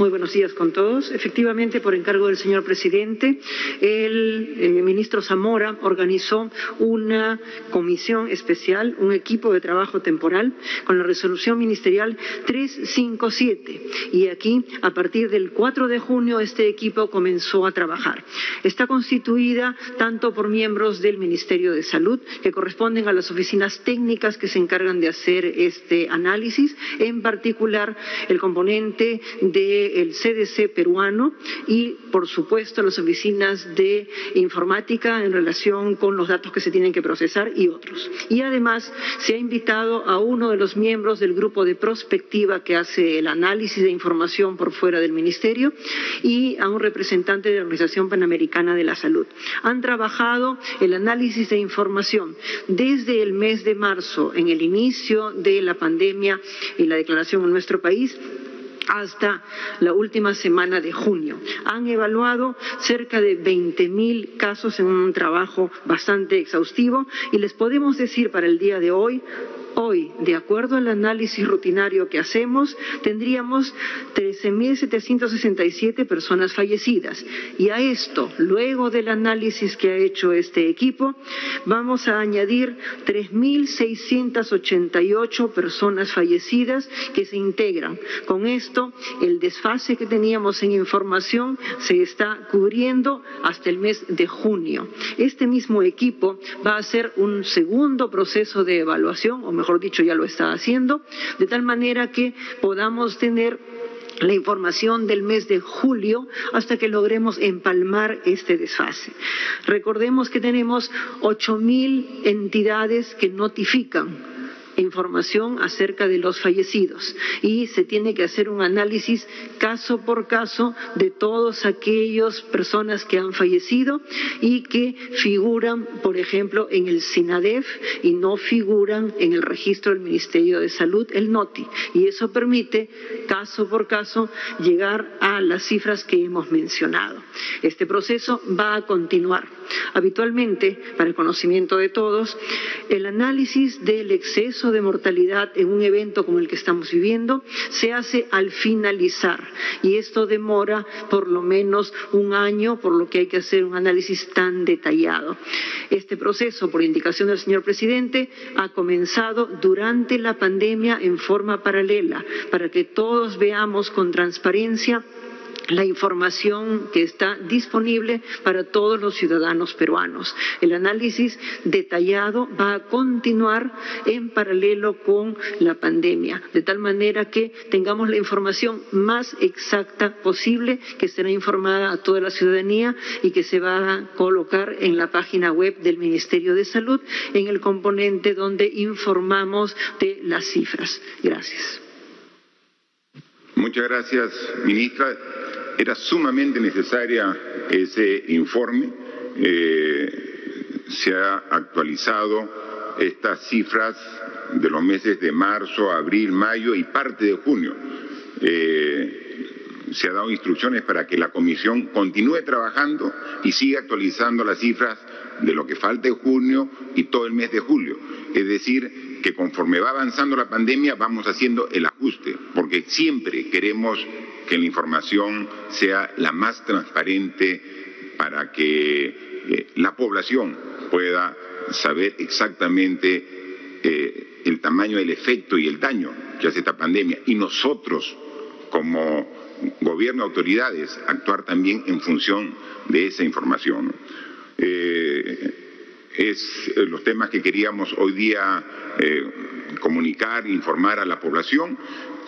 S5: Muy buenos días con todos. Efectivamente, por encargo del señor presidente, el eh, ministro Zamora organizó una comisión especial, un equipo de trabajo temporal con la resolución ministerial 357. Y aquí, a partir del 4 de junio, este equipo comenzó a trabajar. Está constituida tanto por miembros del Ministerio de Salud, que corresponden a las oficinas técnicas que se encargan de hacer este análisis, en particular el componente de el CDC peruano y, por supuesto, las oficinas de informática en relación con los datos que se tienen que procesar y otros. Y además se ha invitado a uno de los miembros del grupo de prospectiva que hace el análisis de información por fuera del Ministerio y a un representante de la Organización Panamericana de la Salud. Han trabajado el análisis de información desde el mes de marzo, en el inicio de la pandemia y la declaración en nuestro país, hasta la última semana de junio. Han evaluado cerca de 20.000 casos en un trabajo bastante exhaustivo y les podemos decir para el día de hoy Hoy, de acuerdo al análisis rutinario que hacemos, tendríamos 13.767 personas fallecidas. Y a esto, luego del análisis que ha hecho este equipo, vamos a añadir 3.688 personas fallecidas que se integran. Con esto, el desfase que teníamos en información se está cubriendo hasta el mes de junio. Este mismo equipo va a hacer un segundo proceso de evaluación, o mejor dicho, ya lo está haciendo, de tal manera que podamos tener la información del mes de julio hasta que logremos empalmar este desfase. Recordemos que tenemos 8.000 entidades que notifican información acerca de los fallecidos y se tiene que hacer un análisis caso por caso de todas aquellas personas que han fallecido y que figuran, por ejemplo, en el SINADEF y no figuran en el registro del Ministerio de Salud, el NOTI. Y eso permite, caso por caso, llegar a las cifras que hemos mencionado. Este proceso va a continuar. Habitualmente, para el conocimiento de todos, el análisis del exceso de mortalidad en un evento como el que estamos viviendo se hace al finalizar y esto demora por lo menos un año, por lo que hay que hacer un análisis tan detallado. Este proceso, por indicación del señor presidente, ha comenzado durante la pandemia en forma paralela para que todos veamos con transparencia la información que está disponible para todos los ciudadanos peruanos. El análisis detallado va a continuar en paralelo con la pandemia, de tal manera que tengamos la información más exacta posible, que será informada a toda la ciudadanía y que se va a colocar en la página web del Ministerio de Salud en el componente donde informamos de las cifras. Gracias.
S3: Muchas gracias, ministra. Era sumamente necesaria ese informe. Eh, se ha actualizado estas cifras de los meses de marzo, abril, mayo y parte de junio. Eh, se ha dado instrucciones para que la comisión continúe trabajando y siga actualizando las cifras de lo que falta en junio y todo el mes de julio. Es decir, que conforme va avanzando la pandemia vamos haciendo el ajuste, porque siempre queremos que la información sea la más transparente para que eh, la población pueda saber exactamente eh, el tamaño del efecto y el daño que hace esta pandemia y nosotros como gobierno, autoridades, actuar también en función de esa información. Eh, es los temas que queríamos hoy día comunicar, informar a la población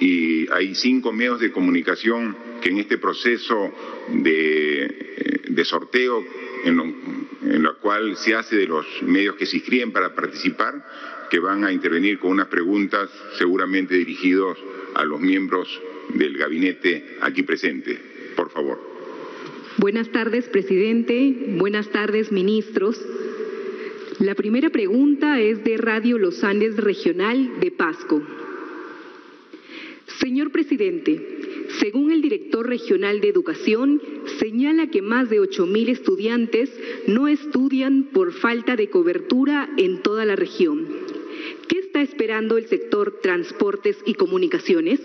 S3: y hay cinco medios de comunicación que en este proceso de, sorteo en lo, cual se hace de los medios que se inscriben para participar, que van a intervenir con unas preguntas seguramente dirigidos a los miembros del gabinete aquí presente. Por favor.
S6: Buenas tardes, presidente. Buenas tardes, ministros. La primera pregunta es de Radio Los Andes Regional de Pasco. Señor presidente, según el director regional de educación, señala que más de 8.000 estudiantes no estudian por falta de cobertura en toda la región. ¿Qué está esperando el sector transportes y comunicaciones?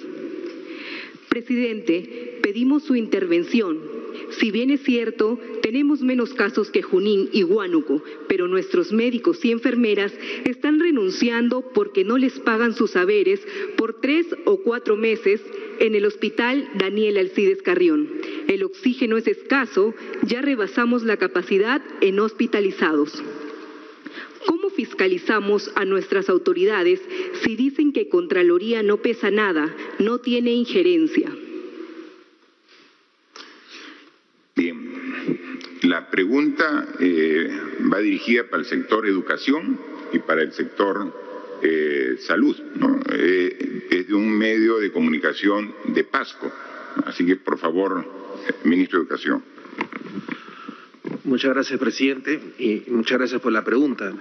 S6: Presidente, pedimos su intervención si bien es cierto, tenemos menos casos que Junín y Huánuco, pero nuestros médicos y enfermeras están renunciando porque no les pagan sus saberes por tres o cuatro meses en el hospital Daniel Alcides Carrión. El oxígeno es escaso, ya rebasamos la capacidad en hospitalizados. ¿Cómo fiscalizamos a nuestras autoridades si dicen que Contraloría no pesa nada, no tiene injerencia?
S3: La pregunta eh, va dirigida para el sector educación y para el sector eh, salud. ¿no? Eh, es de un medio de comunicación de Pasco. Así que, por favor, ministro de Educación.
S7: Muchas gracias, presidente, y muchas gracias por la pregunta.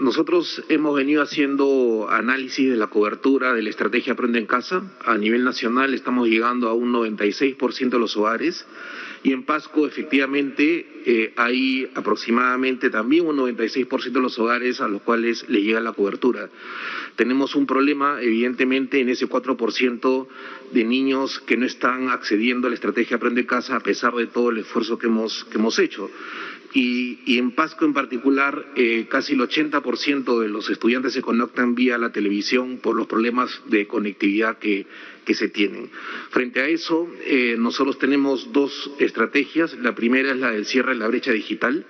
S7: nosotros hemos venido haciendo análisis de la cobertura de la estrategia Aprende en Casa. A nivel nacional estamos llegando a un 96% de los hogares y en Pasco, efectivamente, eh, hay aproximadamente también un 96% de los hogares a los cuales le llega la cobertura. Tenemos un problema, evidentemente, en ese 4% de niños que no están accediendo a la estrategia Aprende Casa a pesar de todo el esfuerzo que hemos, que hemos hecho. Y, en Pasco en particular, eh, casi el 80% de los estudiantes se conectan vía la televisión por los problemas de conectividad que, se tienen. Frente a eso, eh, nosotros tenemos dos estrategias. La primera es la del cierre de la brecha digital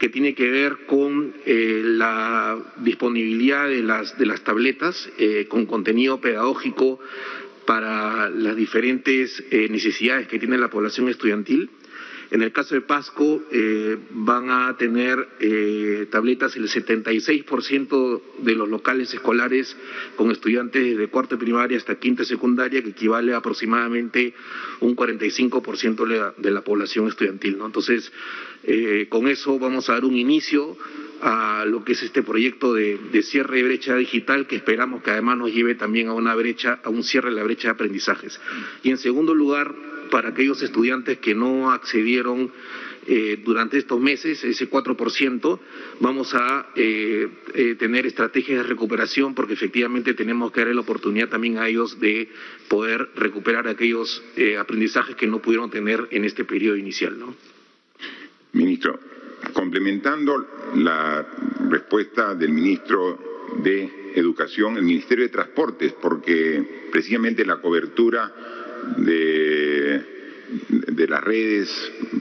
S7: que tiene que ver con eh, la disponibilidad de las, de las tabletas con contenido pedagógico para las diferentes necesidades que tiene la población estudiantil. En el caso de Pasco eh, van a tener eh, tabletas el 76% de los locales escolares con estudiantes de cuarto primaria hasta quinta secundaria, que equivale a aproximadamente un 45% de la, población estudiantil. Entonces, eh, con eso vamos a dar un inicio a lo que es este proyecto de, de, cierre de brecha digital que esperamos que además nos lleve también a una brecha, a un cierre de la brecha de aprendizajes. Y en segundo lugar, para aquellos estudiantes que no accedieron eh, durante estos meses, ese 4%, vamos a eh, eh, tener estrategias de recuperación porque efectivamente tenemos que darle la oportunidad también a ellos de poder recuperar aquellos aprendizajes que no pudieron tener en este periodo inicial. ¿no?
S3: Ministro, complementando la respuesta del ministro de Educación, el Ministerio de Transportes, porque precisamente la cobertura de, de las redes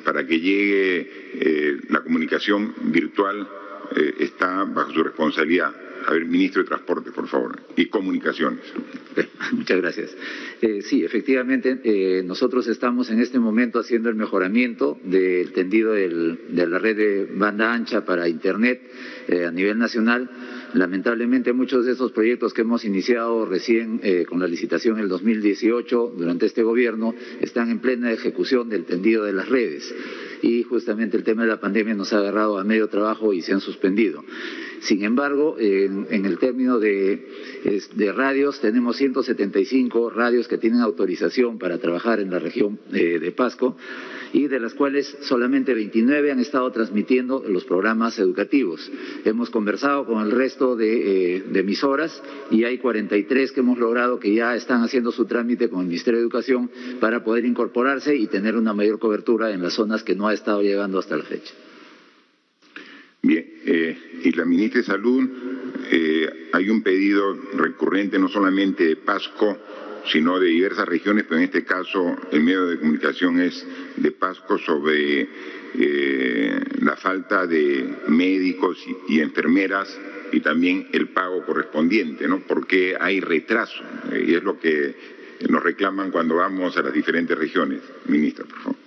S3: para que llegue eh, la comunicación virtual eh, está bajo su responsabilidad. A ver, ministro de Transporte, por favor, y Comunicaciones.
S8: Muchas gracias. Eh, sí, efectivamente, nosotros estamos en este momento haciendo el mejoramiento del tendido de la red de banda ancha para Internet a nivel nacional Lamentablemente muchos de esos proyectos que hemos iniciado recién eh, con la licitación en el 2018 durante este gobierno están en plena ejecución del tendido de las redes y justamente el tema de la pandemia nos ha agarrado a medio trabajo y se han suspendido. Sin embargo, en, el término de, radios, tenemos 175 radios que tienen autorización para trabajar en la región eh, de Pasco y de las cuales solamente 29 han estado transmitiendo los programas educativos. Hemos conversado con el resto de, eh, de, emisoras y hay 43 que hemos logrado que ya están haciendo su trámite con el Ministerio de Educación para poder incorporarse y tener una mayor cobertura en las zonas que no ha estado llegando hasta la fecha.
S3: Bien, eh, y la ministra de Salud, eh, hay un pedido recurrente no solamente de Pasco, sino de diversas regiones, pero en este caso el medio de comunicación es de Pasco sobre eh, la falta de médicos y, enfermeras y también el pago correspondiente, ¿no? Porque hay retraso y es lo que nos reclaman cuando vamos a las diferentes regiones. Ministra, por favor.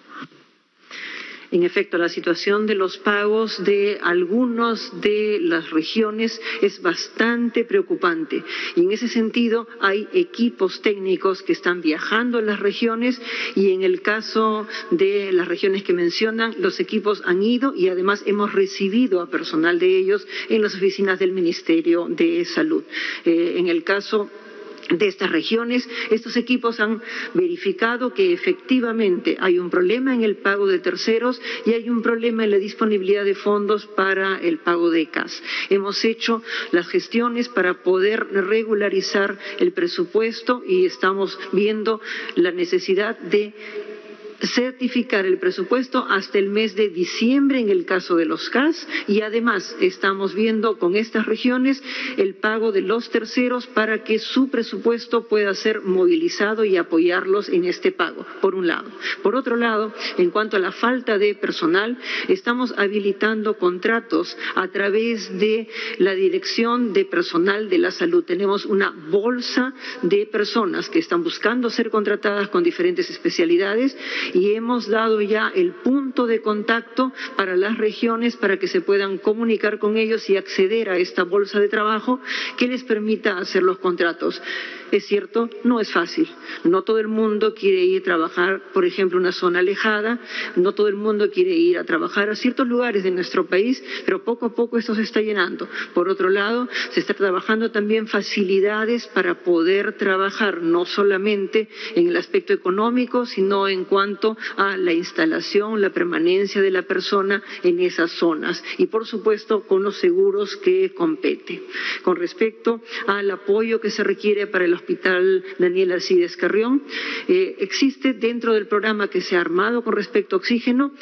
S5: En efecto, la situación de los pagos de algunas de las regiones es bastante preocupante y en ese sentido hay equipos técnicos que están viajando a las regiones y en el caso de las regiones que mencionan, los equipos han ido y además hemos recibido a personal de ellos en las oficinas del Ministerio de Salud. Eh, en el caso de estas regiones, estos equipos han verificado que efectivamente hay un problema en el pago de terceros y hay un problema en la disponibilidad de fondos para el pago de CAS. Hemos hecho las gestiones para poder regularizar el presupuesto y estamos viendo la necesidad de certificar el presupuesto hasta el mes de diciembre en el caso de los CAS y además estamos viendo con estas regiones el pago de los terceros para que su presupuesto pueda ser movilizado y apoyarlos en este pago, por un lado. Por otro lado, en cuanto a la falta de personal, estamos habilitando contratos a través de la Dirección de Personal de la Salud. Tenemos una bolsa de personas que están buscando ser contratadas con diferentes especialidades y hemos dado ya el punto de contacto para las regiones para que se puedan comunicar con ellos y acceder a esta bolsa de trabajo que les permita hacer los contratos. Es cierto, no es fácil. No todo el mundo quiere ir a trabajar, por ejemplo, una zona alejada, no todo el mundo quiere ir a trabajar a ciertos lugares de nuestro país, pero poco a poco esto se está llenando. Por otro lado, se está trabajando también facilidades para poder trabajar no solamente en el aspecto económico, sino en cuanto a la instalación, la permanencia de la persona en esas zonas y, por supuesto, con los seguros que compete. Con respecto al apoyo que se requiere para el Hospital Daniel Alcides Carrión. Eh, existe dentro del programa que se ha armado con respecto a oxígeno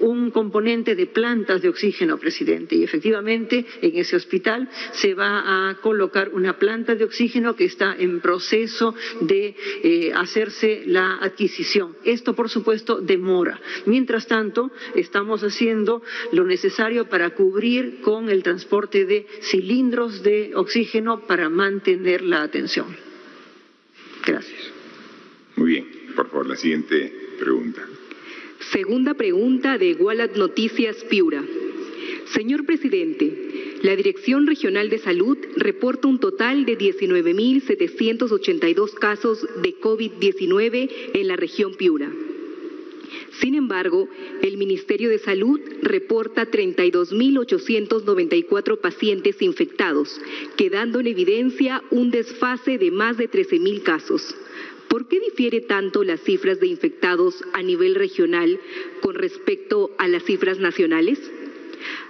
S5: un componente de plantas de oxígeno, presidente, y efectivamente en ese hospital se va a colocar una planta de oxígeno que está en proceso de eh, hacerse la adquisición. Esto, por supuesto, demora. Mientras tanto, estamos haciendo lo necesario para cubrir con el transporte de cilindros de oxígeno para mantener la atención. Gracias.
S3: Muy bien. Por favor, la siguiente pregunta.
S6: Segunda pregunta de Igualat Noticias Piura. Señor presidente, la Dirección Regional de Salud reporta un total de 19.782 casos de COVID-19 en la región Piura. Sin embargo, el Ministerio de Salud reporta 32.894 pacientes infectados, quedando en evidencia un desfase de más de 13.000 casos. ¿Por qué difiere tanto las cifras de infectados a nivel regional con respecto a las cifras nacionales?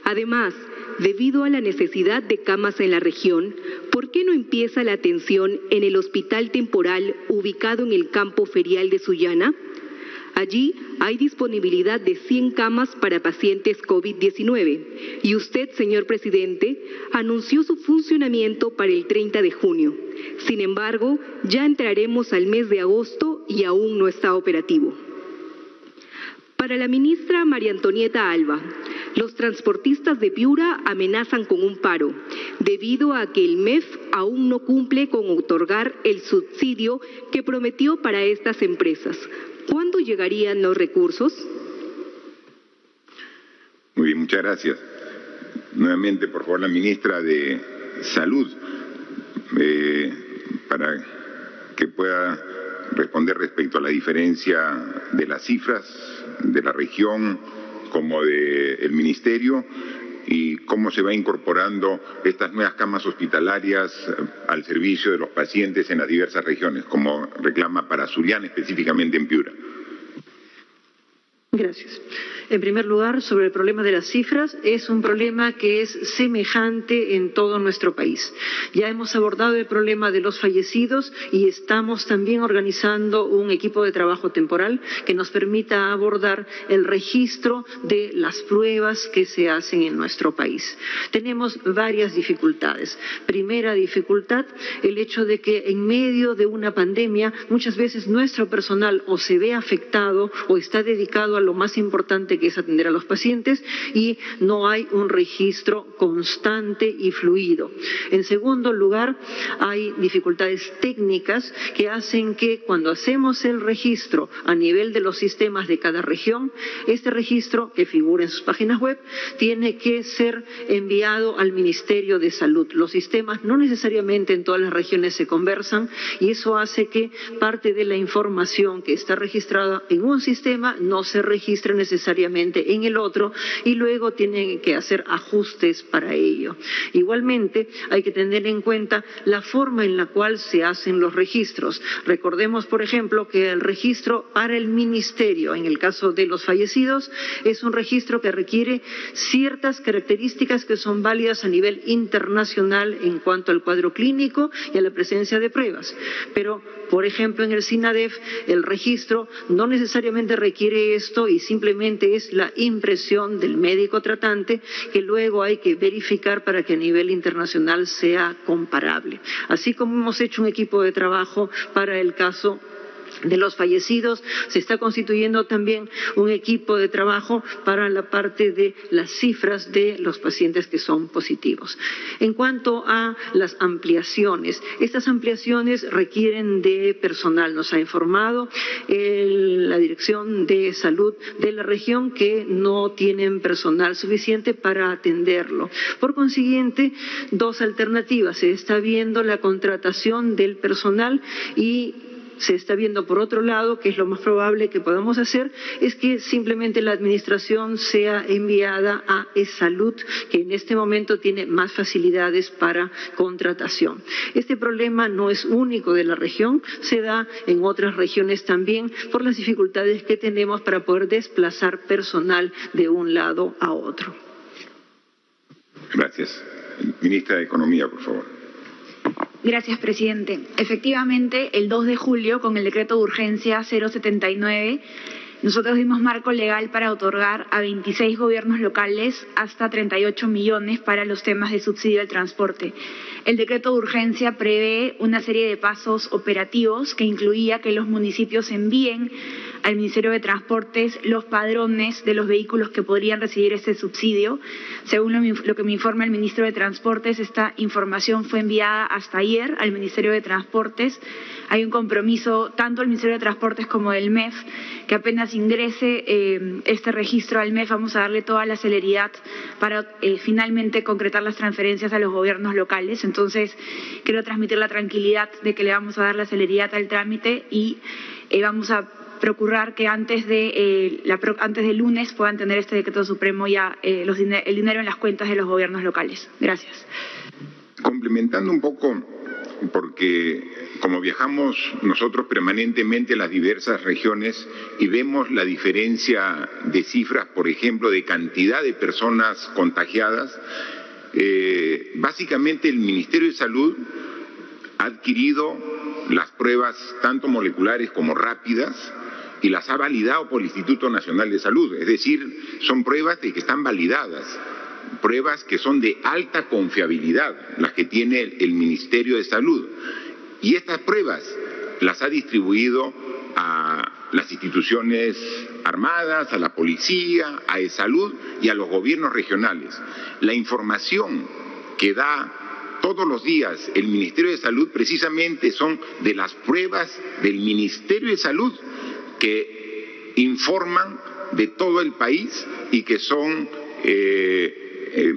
S6: Además, debido a la necesidad de camas en la región, ¿por qué no empieza la atención en el hospital temporal ubicado en el campo ferial de Sullana? Allí hay disponibilidad de 100 camas para pacientes COVID-19 y usted, señor presidente, anunció su funcionamiento para el 30 de junio. Sin embargo, ya entraremos al mes de agosto y aún no está operativo. Para la ministra María Antonieta Alba, los transportistas de Piura amenazan con un paro, debido a que el MEF aún no cumple con otorgar el subsidio que prometió para estas empresas, ¿Cuándo llegarían los recursos?
S3: Muy bien, muchas gracias. Nuevamente, por favor, la ministra de Salud, eh, para que pueda responder respecto a la diferencia de las cifras de la región como del Ministerio y cómo se va incorporando estas nuevas camas hospitalarias al servicio de los pacientes en las diversas regiones, como reclama para Zulián, específicamente en Piura.
S5: Gracias. En primer lugar, sobre el problema de las cifras, es un problema que es semejante en todo nuestro país. Ya hemos abordado el problema de los fallecidos y estamos también organizando un equipo de trabajo temporal que nos permita abordar el registro de las pruebas que se hacen en nuestro país. Tenemos varias dificultades. Primera dificultad, el hecho de que en medio de una pandemia muchas veces nuestro personal o se ve afectado o está dedicado a lo más importante que es atender a los pacientes y no hay un registro constante y fluido. En segundo lugar, hay dificultades técnicas que hacen que cuando hacemos el registro a nivel de los sistemas de cada región, este registro que figura en sus páginas web tiene que ser enviado al Ministerio de Salud. Los sistemas no necesariamente en todas las regiones se conversan y eso hace que parte de la información que está registrada en un sistema no se registre necesariamente en el otro y luego tienen que hacer ajustes para ello. Igualmente, hay que tener en cuenta la forma en la cual se hacen los registros. Recordemos, por ejemplo, que el registro para el ministerio, en el caso de los fallecidos, es un registro que requiere ciertas características que son válidas a nivel internacional en cuanto al cuadro clínico y a la presencia de pruebas. Pero, por ejemplo, en el SINADEF, el registro no necesariamente requiere esto y simplemente es la impresión del médico tratante que luego hay que verificar para que a nivel internacional sea comparable. Así como hemos hecho un equipo de trabajo para el caso de los fallecidos, se está constituyendo también un equipo de trabajo para la parte de las cifras de los pacientes que son positivos. En cuanto a las ampliaciones, estas ampliaciones requieren de personal. Nos ha informado la Dirección de Salud de la región que no tienen personal suficiente para atenderlo. Por consiguiente, dos alternativas. Se está viendo la contratación del personal y se está viendo por otro lado, que es lo más probable que podamos hacer, es que simplemente la administración sea enviada a salud que en este momento tiene más facilidades para contratación. Este problema no es único de la región, se da en otras regiones también por las dificultades que tenemos para poder desplazar personal de un lado a otro.
S3: Gracias. Ministra de Economía, por favor.
S9: Gracias, presidente. Efectivamente, el 2 de julio, con el decreto de urgencia 079, nosotros dimos marco legal para otorgar a 26 gobiernos locales hasta 38 millones para los temas de subsidio al transporte. El decreto de urgencia prevé una serie de pasos operativos que incluía que los municipios envíen al Ministerio de Transportes los padrones de los vehículos que podrían recibir este subsidio. Según lo, que me informa el ministro de Transportes, esta información fue enviada hasta ayer al Ministerio de Transportes. Hay un compromiso tanto del Ministerio de Transportes como del MEF que apenas ingrese eh, este registro al MEF vamos a darle toda la celeridad para eh, finalmente concretar las transferencias a los gobiernos locales. Entonces, quiero transmitir la tranquilidad de que le vamos a dar la celeridad al trámite y eh, vamos a procurar que antes de la, antes del lunes puedan tener este decreto supremo ya el dinero en las cuentas de los gobiernos locales. Gracias.
S3: Complementando un poco porque como viajamos nosotros permanentemente en las diversas regiones y vemos la diferencia de cifras, por ejemplo, de cantidad de personas contagiadas, eh, básicamente el Ministerio de Salud ha adquirido las pruebas tanto moleculares como rápidas y las ha validado por el Instituto Nacional de Salud, es decir, son pruebas de que están validadas pruebas que son de alta confiabilidad, las que tiene el Ministerio de Salud. Y estas pruebas las ha distribuido a las instituciones armadas, a la policía, a E-Salud y a los gobiernos regionales. La información que da todos los días el Ministerio de Salud precisamente son de las pruebas del Ministerio de Salud que informan de todo el país y que son eh, eh,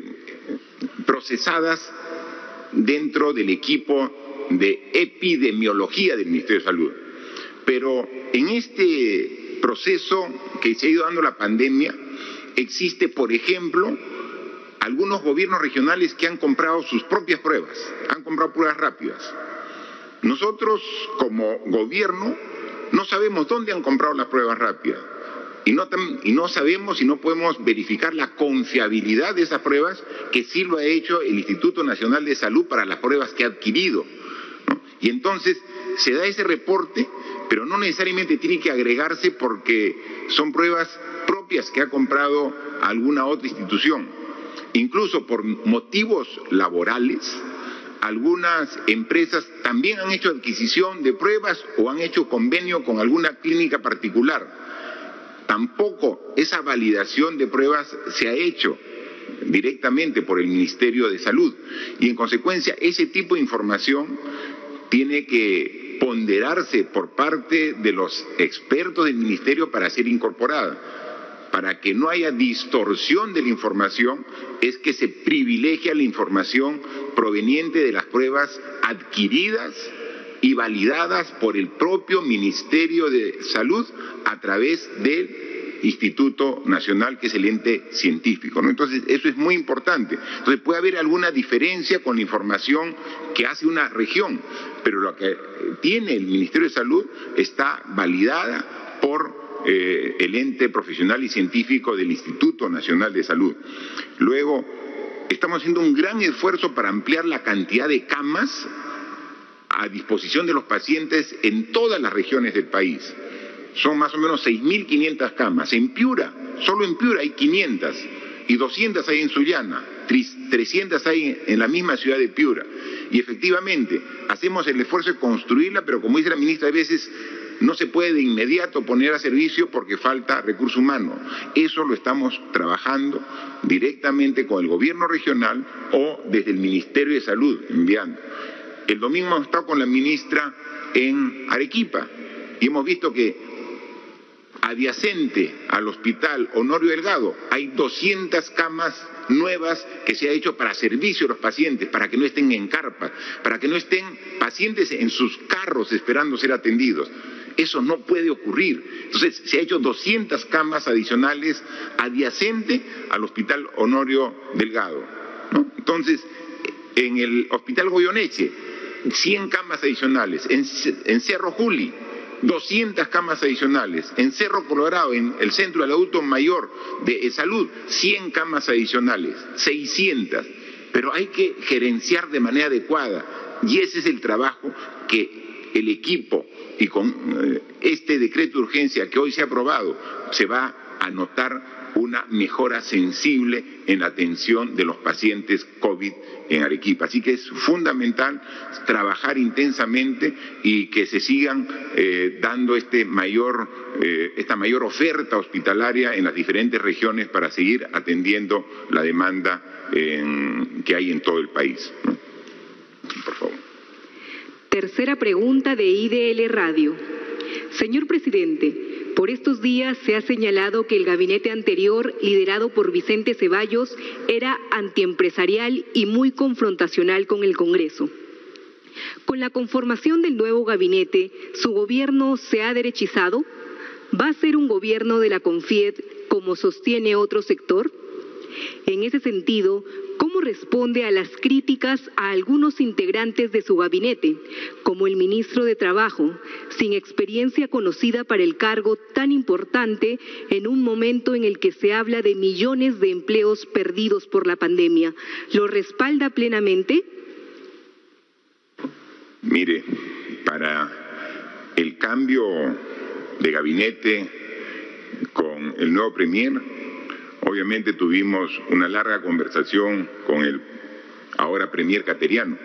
S3: procesadas dentro del equipo de epidemiología del Ministerio de Salud. Pero en este proceso que se ha ido dando la pandemia, existe, por ejemplo, algunos gobiernos regionales que han comprado sus propias pruebas, han comprado pruebas rápidas. Nosotros, como gobierno, no sabemos dónde han comprado las pruebas rápidas y no, y no sabemos y no podemos verificar la confiabilidad de esas pruebas que sí lo ha hecho el Instituto Nacional de Salud para las pruebas que ha adquirido. Y entonces se da ese reporte, pero no necesariamente tiene que agregarse porque son pruebas propias que ha comprado alguna otra institución. Incluso por motivos laborales, algunas empresas también han hecho adquisición de pruebas o han hecho convenio con alguna clínica particular. Tampoco esa validación de pruebas se ha hecho directamente por el Ministerio de Salud y en consecuencia ese tipo de información tiene que ponderarse por parte de los expertos del Ministerio para ser incorporada. Para que no haya distorsión de la información, es que se privilegia la información proveniente de las pruebas adquiridas y validadas por el propio Ministerio de Salud a través del Instituto Nacional, que es el ente científico. Entonces, eso es muy importante. Entonces, puede haber alguna diferencia con la información que hace una región, pero lo que tiene el Ministerio de Salud está validada por eh, el ente profesional y científico del Instituto Nacional de Salud. Luego, estamos haciendo un gran esfuerzo para ampliar la cantidad de camas a disposición de los pacientes en todas las regiones del país son más o menos 6.500 camas. En Piura, solo en Piura hay 500 y 200 hay en Sullana, 300 hay en la misma ciudad de Piura. Y efectivamente, hacemos el esfuerzo de construirla, pero como dice la ministra, a veces no se puede de inmediato poner a servicio porque falta recurso humano. Eso lo estamos trabajando directamente con el gobierno regional o desde el Ministerio de Salud enviando. El domingo hemos estado con la ministra en Arequipa y hemos visto que adyacente al hospital Honorio Delgado hay 200 camas nuevas que se ha hecho para servicio a los pacientes, para que no estén en carpa, para que no estén pacientes en sus carros esperando ser atendidos. Eso no puede ocurrir. Entonces, se ha hecho 200 camas adicionales adyacente al Hospital Honorio Delgado. Entonces, en el Hospital Goyoneche, 100 camas adicionales. En, en Cerro Juli, 200 camas adicionales. En Cerro Colorado, en el Centro del Adulto Mayor de Salud, 100 camas adicionales, 600. Pero hay que gerenciar de manera adecuada y ese es el trabajo que el equipo y con eh, este decreto de urgencia que hoy se ha aprobado se va a notar una mejora sensible en la atención de los pacientes COVID en Arequipa. Así que es fundamental trabajar intensamente y que se sigan eh, dando este mayor, eh, esta mayor oferta hospitalaria en las diferentes regiones para seguir atendiendo la demanda que hay en todo el país. Por favor.
S6: Tercera pregunta de IDL Radio. Señor presidente, por estos días se ha señalado que el gabinete anterior, liderado por Vicente Ceballos, era antiempresarial y muy confrontacional con el Congreso. Con la conformación del nuevo gabinete, ¿su gobierno se ha derechizado? ¿Va a ser un gobierno de la CONFIED como sostiene otro sector? En ese sentido, ¿cómo responde a las críticas a algunos integrantes de su gabinete, como el ministro de Trabajo, sin experiencia conocida para el cargo tan importante en un momento en el que se habla de millones de empleos perdidos por la pandemia? ¿Lo respalda plenamente?
S3: Mire, para el cambio de gabinete con el nuevo Premier, Obviamente tuvimos una larga conversación con el ahora Premier Cateriano.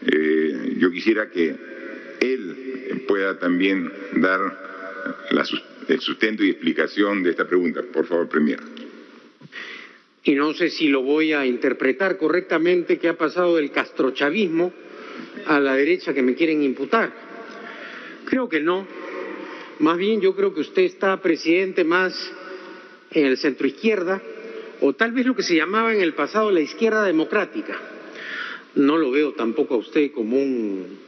S3: Eh, yo quisiera que él pueda también dar el sustento y explicación de esta pregunta. Por favor, Premier.
S4: Y no sé si lo voy a interpretar correctamente, que ha pasado del castrochavismo a la derecha que me quieren imputar. Creo que no. Más bien yo creo que usted está presidente más en el centro izquierda, o tal vez lo que se llamaba en el pasado la izquierda democrática. No lo veo tampoco a usted como un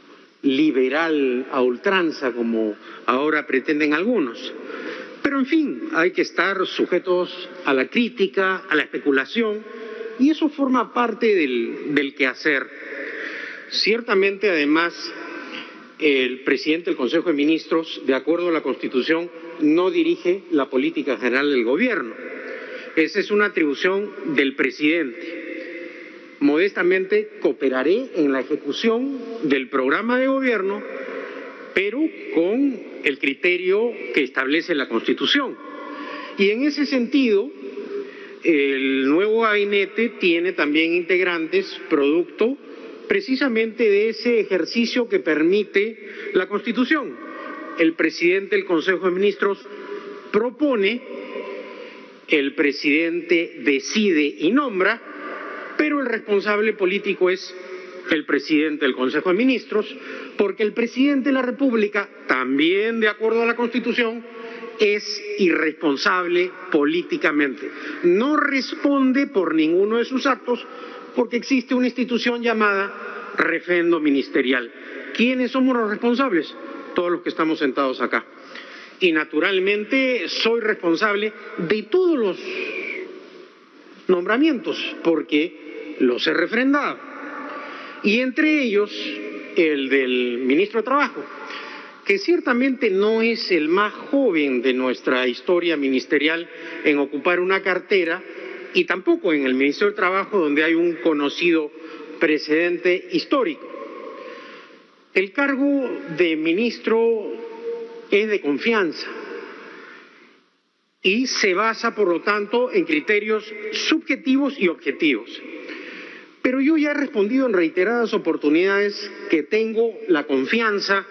S4: liberal a ultranza, como ahora pretenden algunos. Pero en fin, hay que estar sujetos a la crítica, a la especulación, y eso forma parte del, del quehacer. Ciertamente, además, el presidente del Consejo de Ministros, de acuerdo a la Constitución, no dirige la política general del gobierno. Esa es una atribución del presidente. Modestamente cooperaré en la ejecución del programa de gobierno, pero con el criterio que establece la Constitución. Y en ese sentido, el nuevo gabinete tiene también integrantes producto precisamente de ese ejercicio que permite la Constitución. El presidente del Consejo de Ministros propone, el presidente decide y nombra, pero el responsable político es el presidente del Consejo de Ministros, porque el presidente de la República, también de acuerdo a la Constitución, es irresponsable políticamente. No responde por ninguno de sus actos, porque existe una institución llamada refrendo ministerial. ¿Quiénes somos los responsables? Todos los que estamos sentados acá. Y naturalmente soy responsable de todos los nombramientos, porque los he refrendado. Y entre ellos el del ministro de Trabajo, que ciertamente no es el más joven de nuestra historia ministerial en ocupar una cartera, y tampoco en el Ministerio del Trabajo, donde hay un conocido precedente histórico. El cargo de ministro es de confianza y se basa, por lo tanto, en criterios subjetivos y objetivos. Pero yo ya he respondido en reiteradas oportunidades que tengo la confianza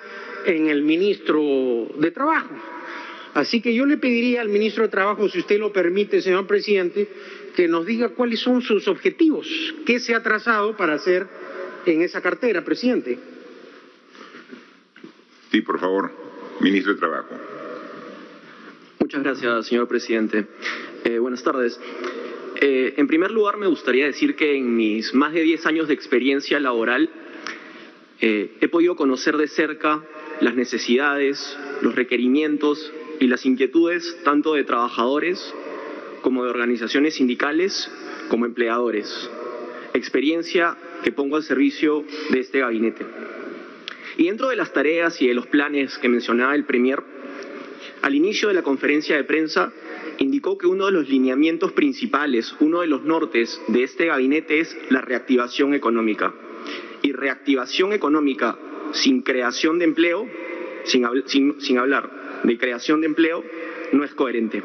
S4: en el ministro de Trabajo. Así que yo le pediría al ministro de Trabajo, si usted lo permite, señor presidente, que nos diga cuáles son sus objetivos, qué se ha trazado para hacer en esa cartera, presidente.
S3: Sí, por favor, ministro de Trabajo.
S10: Muchas gracias, señor presidente. Eh, buenas tardes. Eh, en primer lugar, me gustaría decir que en mis más de 10 años de experiencia laboral eh, he podido conocer de cerca las necesidades, los requerimientos y las inquietudes tanto de trabajadores como de organizaciones sindicales como empleadores. Experiencia que pongo al servicio de este gabinete. Y dentro de las tareas y de los planes que mencionaba el Premier, al inicio de la conferencia de prensa indicó que uno de los lineamientos principales, uno de los nortes de este gabinete es la reactivación económica. Y reactivación económica sin creación de empleo, sin, sin hablar de creación de empleo, no es coherente.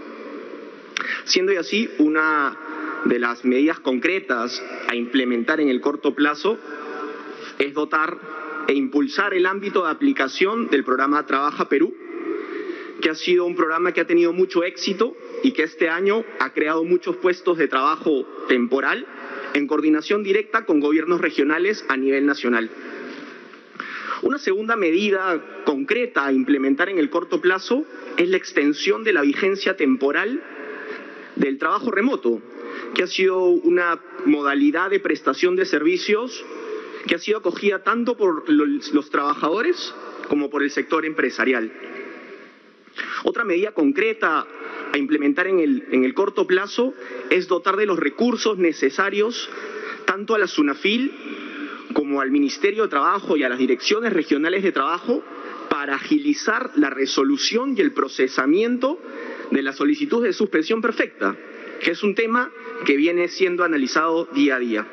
S10: Siendo así, una de las medidas concretas a implementar en el corto plazo es dotar e impulsar el ámbito de aplicación del programa Trabaja Perú, que ha sido un programa que ha tenido mucho éxito y que este año ha creado muchos puestos de trabajo temporal en coordinación directa con gobiernos regionales a nivel nacional. Una segunda medida concreta a implementar en el corto plazo es la extensión de la vigencia temporal del trabajo remoto, que ha sido una modalidad de prestación de servicios que ha sido acogida tanto por los trabajadores como por el sector empresarial. Otra medida concreta a implementar en el, en el corto plazo es dotar de los recursos necesarios tanto a la SUNAFIL como al Ministerio de Trabajo y a las direcciones regionales de trabajo para agilizar la resolución y el procesamiento de la solicitud de suspensión perfecta, que es un tema que viene siendo analizado día a día.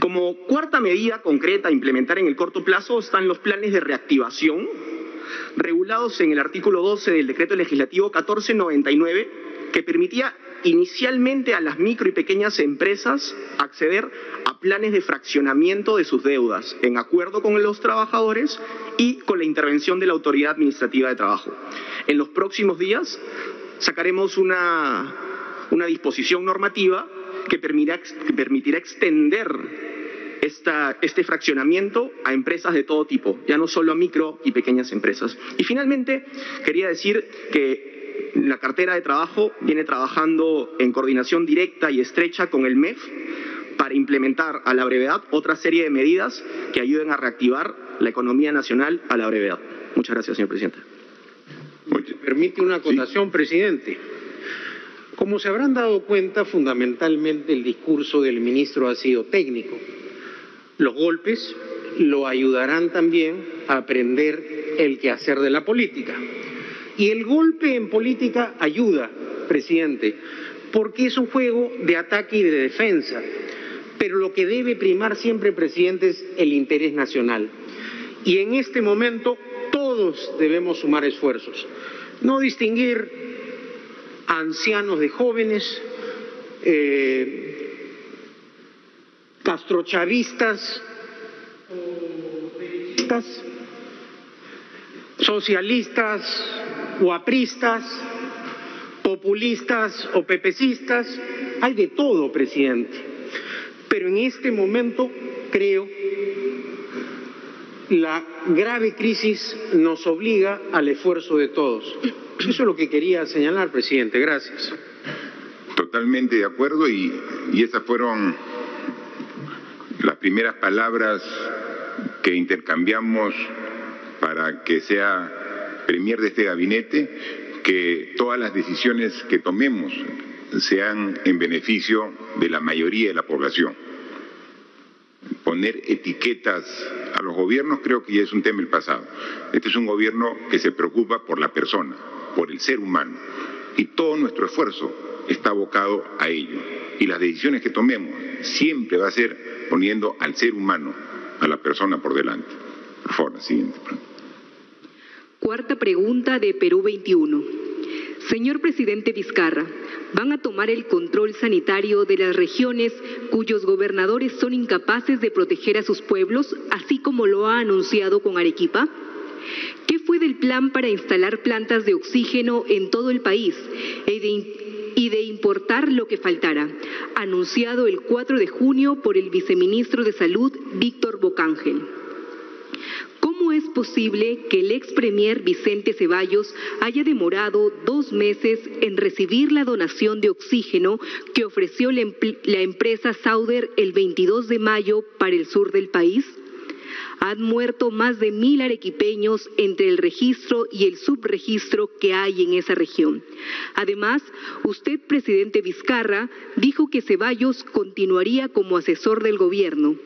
S10: Como cuarta medida concreta a implementar en el corto plazo están los planes de reactivación, regulados en el artículo 12 del decreto legislativo 1499, que permitía inicialmente a las micro y pequeñas empresas acceder a planes de fraccionamiento de sus deudas, en acuerdo con los trabajadores y con la intervención de la Autoridad Administrativa de Trabajo. En los próximos días sacaremos una, una disposición normativa que permitirá, que permitirá extender esta, este fraccionamiento a empresas de todo tipo, ya no solo a micro y pequeñas empresas. Y finalmente, quería decir que la cartera de trabajo viene trabajando en coordinación directa y estrecha con el MEF para implementar a la brevedad otra serie de medidas que ayuden a reactivar la economía nacional a la brevedad. Muchas gracias, señor presidente.
S4: Permite una acotación, presidente. Como se habrán dado cuenta, fundamentalmente el discurso del ministro ha sido técnico. Los golpes lo ayudarán también a aprender el quehacer de la política. Y el golpe en política ayuda, presidente, porque es un juego de ataque y de defensa. Pero lo que debe primar siempre, presidente, es el interés nacional. Y en este momento todos debemos sumar esfuerzos. No distinguir ancianos de jóvenes, eh, castrochavistas, socialistas o apristas, populistas o pepecistas, hay de todo, presidente. Pero en este momento creo la grave crisis nos obliga al esfuerzo de todos. Eso es lo que quería señalar, presidente. Gracias.
S3: Totalmente de acuerdo y, y esas fueron las primeras palabras que intercambiamos para que sea premier de este gabinete, que todas las decisiones que tomemos sean en beneficio de la mayoría de la población. Poner etiquetas a los gobiernos creo que ya es un tema del pasado. Este es un gobierno que se preocupa por la persona, por el ser humano, y todo nuestro esfuerzo está abocado a ello. Y las decisiones que tomemos siempre va a ser poniendo al ser humano, a la persona por delante. Por favor, siguiente.
S6: Cuarta pregunta de Perú 21. Señor presidente Vizcarra, ¿van a tomar el control sanitario de las regiones cuyos gobernadores son incapaces de proteger a sus pueblos, así como lo ha anunciado con Arequipa? ¿Qué fue del plan para instalar plantas de oxígeno en todo el país y de importar lo que faltara, anunciado el 4 de junio por el viceministro de Salud, Víctor Bocángel? ¿Cómo es posible que el ex premier Vicente Ceballos haya demorado dos meses en recibir la donación de oxígeno que ofreció la, empresa Sauder el 22 de mayo para el sur del país? Han muerto más de mil arequipeños entre el registro y el subregistro que hay en esa región. Además, usted, presidente Vizcarra, dijo que Ceballos continuaría como asesor del gobierno.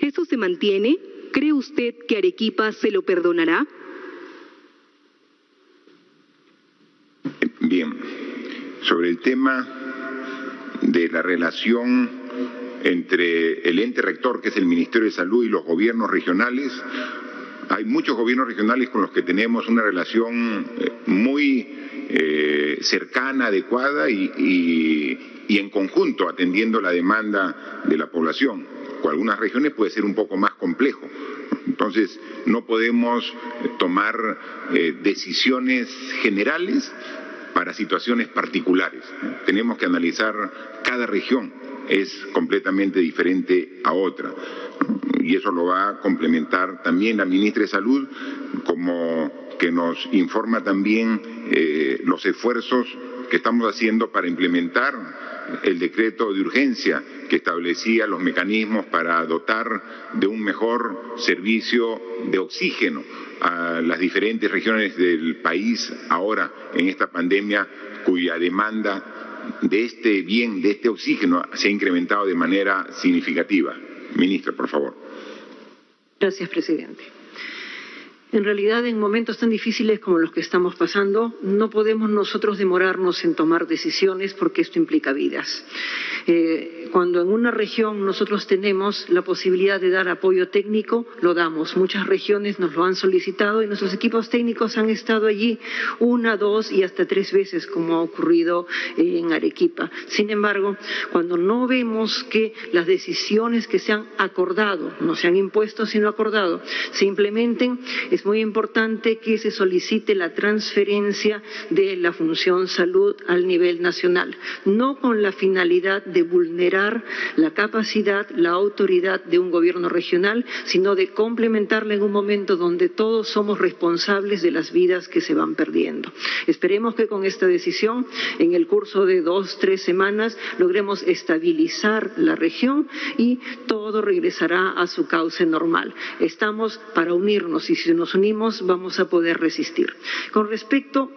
S6: ¿Eso se mantiene? ¿Cree usted que Arequipa se lo perdonará?
S3: Bien, sobre el tema de la relación entre el ente rector, que es el Ministerio de Salud, y los gobiernos regionales, hay muchos gobiernos regionales con los que tenemos una relación eh, muy eh, cercana, adecuada y, en conjunto atendiendo la demanda de la población con algunas regiones puede ser un poco más complejo. Entonces, no podemos tomar eh, decisiones generales para situaciones particulares. Tenemos que analizar cada región, es completamente diferente a otra. Y eso lo va a complementar también la ministra de Salud, como que nos informa también eh, los esfuerzos que estamos haciendo para implementar el decreto de urgencia que establecía los mecanismos para dotar de un mejor servicio de oxígeno a las diferentes regiones del país ahora en esta pandemia cuya demanda de este bien, de este oxígeno, se ha incrementado de manera significativa. Ministra, por favor.
S5: Gracias, presidente. En realidad, en momentos tan difíciles como los que estamos pasando, no podemos nosotros demorarnos en tomar decisiones porque esto implica vidas. Eh, cuando en una región nosotros tenemos la posibilidad de dar apoyo técnico, lo damos. Muchas regiones nos lo han solicitado y nuestros equipos técnicos han estado allí una, dos y hasta tres veces, como ha ocurrido en Arequipa. Sin embargo, cuando no vemos que las decisiones que se han acordado, no se han impuesto, sino acordado, se implementen, muy importante que se solicite la transferencia de la función salud al nivel nacional, no con la finalidad de vulnerar la capacidad, la autoridad de un gobierno regional, sino de complementarla en un momento donde todos somos responsables de las vidas que se van perdiendo. Esperemos que con esta decisión, en el curso de dos, tres semanas, logremos estabilizar la región y todo regresará a su cauce normal. Estamos para unirnos y si nos unimos vamos a poder resistir. Con respecto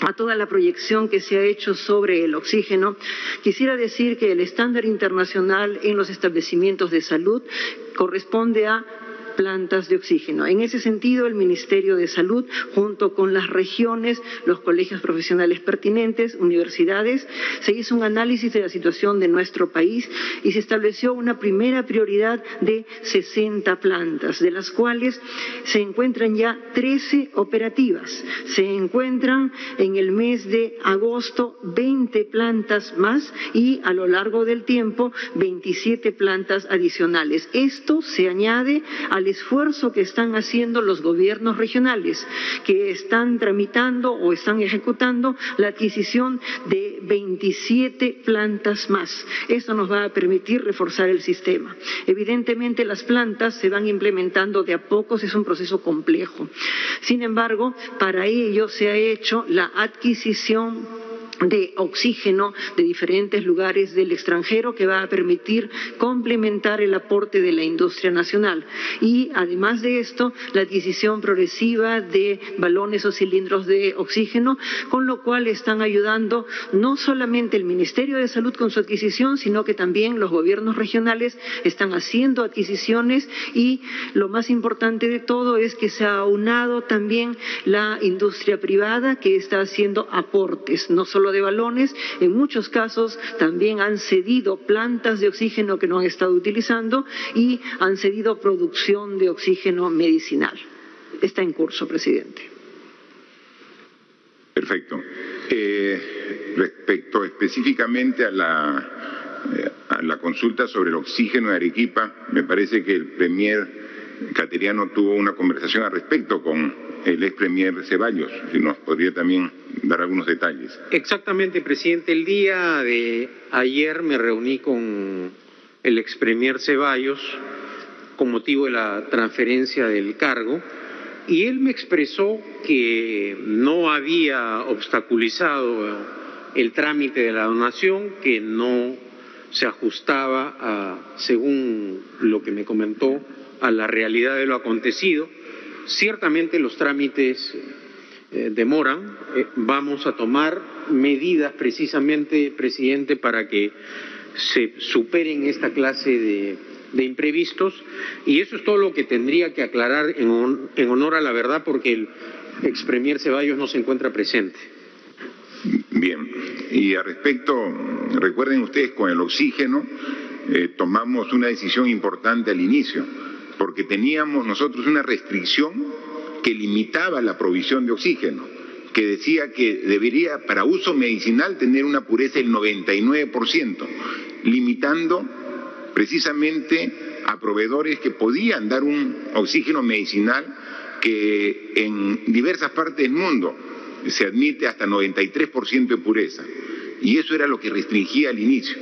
S5: a toda la proyección que se ha hecho sobre el oxígeno, quisiera decir que el estándar internacional en los establecimientos de salud corresponde a plantas de oxígeno. En ese sentido, el Ministerio de Salud, junto con las regiones, los colegios profesionales pertinentes, universidades, se hizo un análisis de la situación de nuestro país y se estableció una primera prioridad de 60 plantas, de las cuales se encuentran ya 13 operativas. Se encuentran en el mes de agosto 20 plantas más y a lo largo del tiempo 27 plantas adicionales. Esto se añade al esfuerzo que están haciendo los gobiernos regionales, que están tramitando o están ejecutando la adquisición de 27 plantas más. Esto nos va a permitir reforzar el sistema. Evidentemente las plantas se van implementando de a pocos, es un proceso complejo. Sin embargo, para ello se ha hecho la adquisición de oxígeno de diferentes lugares del extranjero que va a permitir complementar el aporte de la industria nacional. Y además de esto, la adquisición progresiva de balones o cilindros de oxígeno, con lo cual están ayudando no solamente el Ministerio de Salud con su adquisición, sino que también los gobiernos regionales están haciendo adquisiciones y lo más importante de todo es que se ha aunado también la industria privada que está haciendo aportes, no solo de balones, en muchos casos también han cedido plantas de oxígeno que no han estado utilizando y han cedido producción de oxígeno medicinal. Está en curso, presidente.
S3: Perfecto. Eh, respecto específicamente a la, eh, a la consulta sobre el oxígeno de Arequipa, me parece que el premier Cateriano tuvo una conversación al respecto con el ex premier Ceballos, si nos podría también dar algunos detalles.
S4: Exactamente, presidente. El día de ayer me reuní con el ex premier Ceballos con motivo de la transferencia del cargo y él me expresó que no había obstaculizado el trámite de la donación, que no se ajustaba a, según lo que me comentó, a la realidad de lo acontecido. Ciertamente los trámites eh, demoran. Eh, vamos a tomar medidas precisamente, presidente, para que se superen esta clase de, imprevistos y eso es todo lo que tendría que aclarar en, honor a la verdad porque el ex premier Ceballos no se encuentra presente.
S3: Bien, y al respecto, recuerden ustedes, con el oxígeno eh, tomamos una decisión importante al inicio porque teníamos nosotros una restricción que limitaba la provisión de oxígeno, que decía que debería para uso medicinal tener una pureza del 99%, limitando precisamente a proveedores que podían dar un oxígeno medicinal que en diversas partes del mundo se admite hasta 93% de pureza. Y eso era lo que restringía al inicio.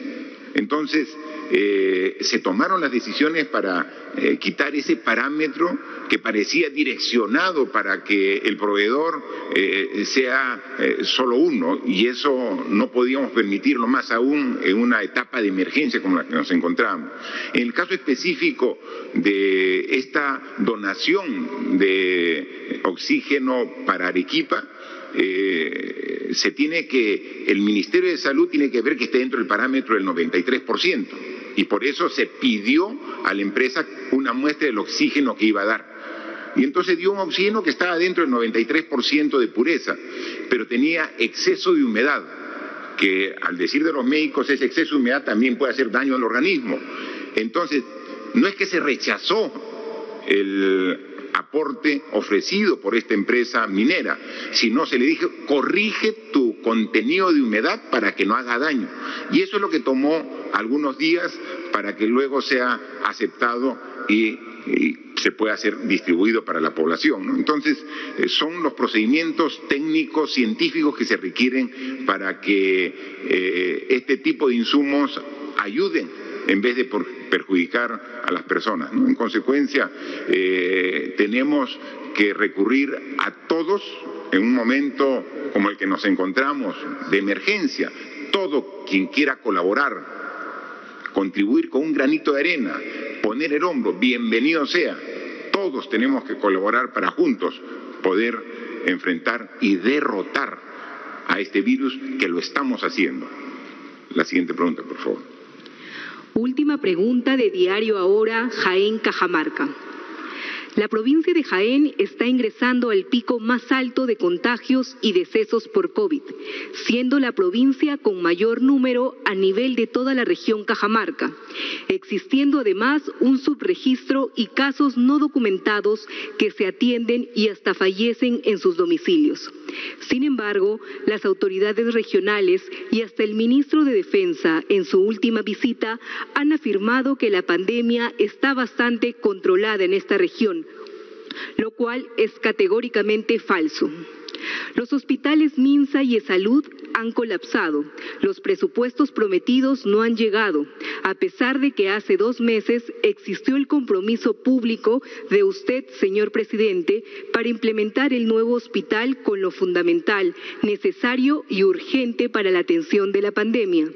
S3: Entonces, eh, se tomaron las decisiones para eh, quitar ese parámetro que parecía direccionado para que el proveedor eh, sea solo uno y eso no podíamos permitirlo más aún en una etapa de emergencia como la que nos encontramos. En el caso específico de esta donación de oxígeno para Arequipa, se tiene que, el Ministerio de Salud tiene que ver que esté dentro del parámetro del 93% y por eso se pidió a la empresa una muestra del oxígeno que iba a dar. Y entonces dio un oxígeno que estaba dentro del 93% de pureza, pero tenía exceso de humedad, que al decir de los médicos ese exceso de humedad también puede hacer daño al organismo. Entonces, no es que se rechazó el aporte ofrecido por esta empresa minera, sino se le dijo, corrige tu contenido de humedad para que no haga daño. Y eso es lo que tomó algunos días para que luego sea aceptado y, se pueda ser distribuido para la población. Entonces, eh, son los procedimientos técnicos, científicos que se requieren para que eh, este tipo de insumos ayuden en vez de perjudicar a las personas. En consecuencia, eh, tenemos que recurrir a todos en un momento como el que nos encontramos de emergencia. Todo quien quiera colaborar, contribuir con un granito de arena, poner el hombro, bienvenido sea. Todos tenemos que colaborar para juntos poder enfrentar y derrotar a este virus que lo estamos haciendo. La siguiente pregunta, por favor.
S6: Última pregunta de Diario Ahora, Jaén Cajamarca. La provincia de Jaén está ingresando al pico más alto de contagios y decesos por COVID, siendo la provincia con mayor número a nivel de toda la región Cajamarca, existiendo además un subregistro y casos no documentados que se atienden y hasta fallecen en sus domicilios. Sin embargo, las autoridades regionales y hasta el ministro de Defensa en su última visita han afirmado que la pandemia está bastante controlada en esta región lo cual es categóricamente falso. Los hospitales Minsa y Esalud han colapsado. Los presupuestos prometidos no han llegado, a pesar de que hace dos meses existió el compromiso público de usted, señor presidente, para implementar el nuevo hospital con lo fundamental, necesario y urgente para la atención de la pandemia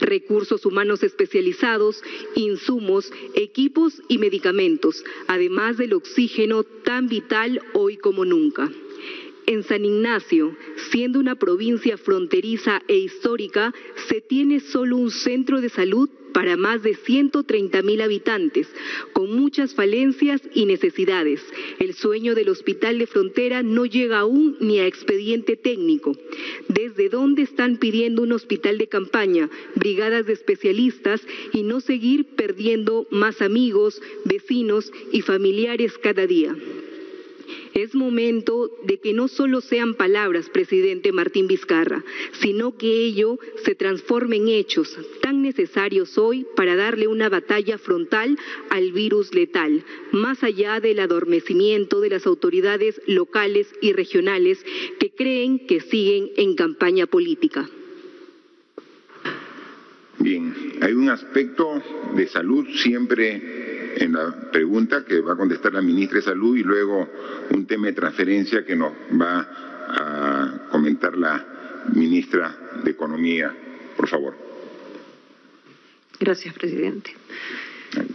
S6: recursos humanos especializados, insumos, equipos y medicamentos, además del oxígeno tan vital hoy como nunca. En San Ignacio, siendo una provincia fronteriza e histórica, se tiene solo un centro de salud para más de 130 mil habitantes, con muchas falencias y necesidades. El sueño del hospital de frontera no llega aún ni a expediente técnico. ¿Desde dónde están pidiendo un hospital de campaña, brigadas de especialistas y no seguir perdiendo más amigos, vecinos y familiares cada día? Es momento de que no solo sean palabras, presidente Martín Vizcarra, sino que ello se transforme en hechos tan necesarios hoy para darle una batalla frontal al virus letal, más allá del adormecimiento de las autoridades locales y regionales que creen que siguen en campaña política.
S3: Bien, hay un aspecto de salud siempre en la pregunta que va a contestar la ministra de Salud y luego un tema de transferencia que nos va a comentar la ministra de Economía. Por favor.
S5: Gracias, presidente.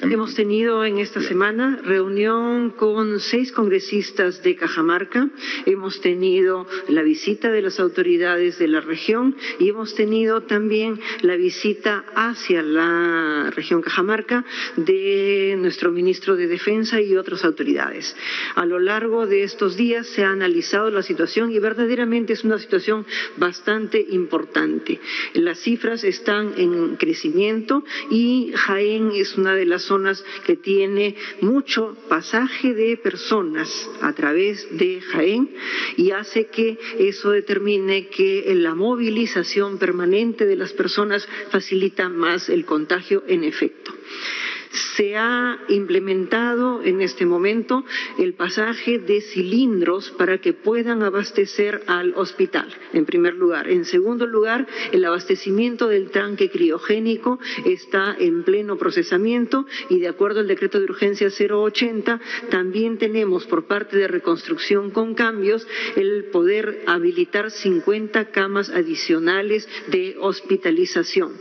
S5: Hemos tenido en esta semana reunión con seis congresistas de Cajamarca, hemos tenido la visita de las autoridades de la región y hemos tenido también la visita hacia la región Cajamarca de nuestro ministro de Defensa y otras autoridades. A lo largo de estos días se ha analizado la situación y verdaderamente es una situación bastante importante. Las cifras están en crecimiento y Jaén es una de las zonas que tiene mucho pasaje de personas a través de Jaén y hace que eso determine que la movilización permanente de las personas facilita más el contagio en efecto se ha implementado en este momento el pasaje de cilindros para que puedan abastecer al hospital, en primer lugar. En segundo lugar, el abastecimiento del tanque criogénico está en pleno procesamiento y de acuerdo al decreto de urgencia 080, también tenemos por parte de reconstrucción con cambios el poder habilitar 50 camas adicionales de hospitalización.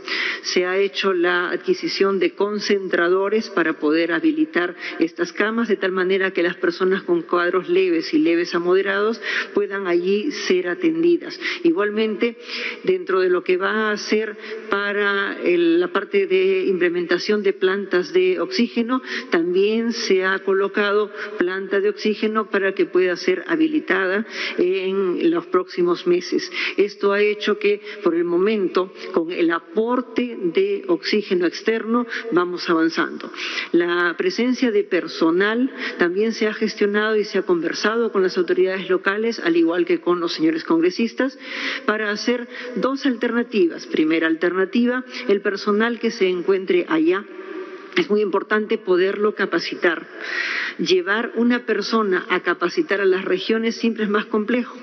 S5: Se ha hecho la adquisición de concentradores para poder habilitar estas camas de tal manera que las personas con cuadros leves y leves a moderados puedan allí ser atendidas. Igualmente, dentro de lo que va a ser para la parte de implementación de plantas de oxígeno, también se ha colocado planta de oxígeno para que pueda ser habilitada en los próximos meses. Esto ha hecho que, por el momento, con el aporte de oxígeno externo, vamos avanzando. La presencia de personal también se ha gestionado y se ha conversado con las autoridades locales, al igual que con los señores congresistas, para hacer dos alternativas. Primera alternativa, el personal que se encuentre allá es muy importante poderlo capacitar. Llevar una persona a capacitar a las regiones siempre es más complejo.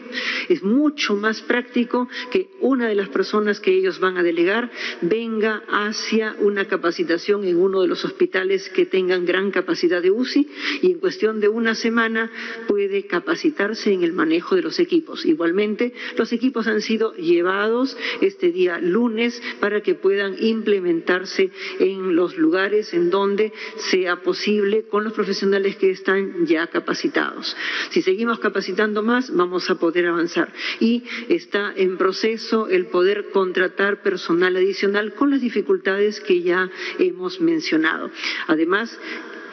S5: Es mucho más práctico que una de las personas que ellos van a delegar venga hacia una capacitación en uno de los hospitales que tengan gran capacidad de UCI y en cuestión de una semana puede capacitarse en el manejo de los equipos. Igualmente, los equipos han sido llevados este día lunes para que puedan implementarse en los lugares, en donde sea posible con los profesionales que están ya capacitados. Si seguimos capacitando más, vamos a poder avanzar. Y está en proceso el poder contratar personal adicional con las dificultades que ya hemos mencionado. Además,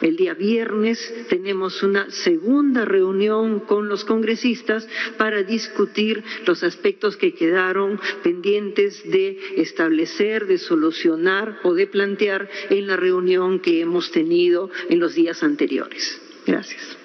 S5: el día viernes tenemos una segunda reunión con los congresistas para discutir los aspectos que quedaron pendientes de establecer, de solucionar o de plantear en la reunión que hemos tenido en los días anteriores. Gracias.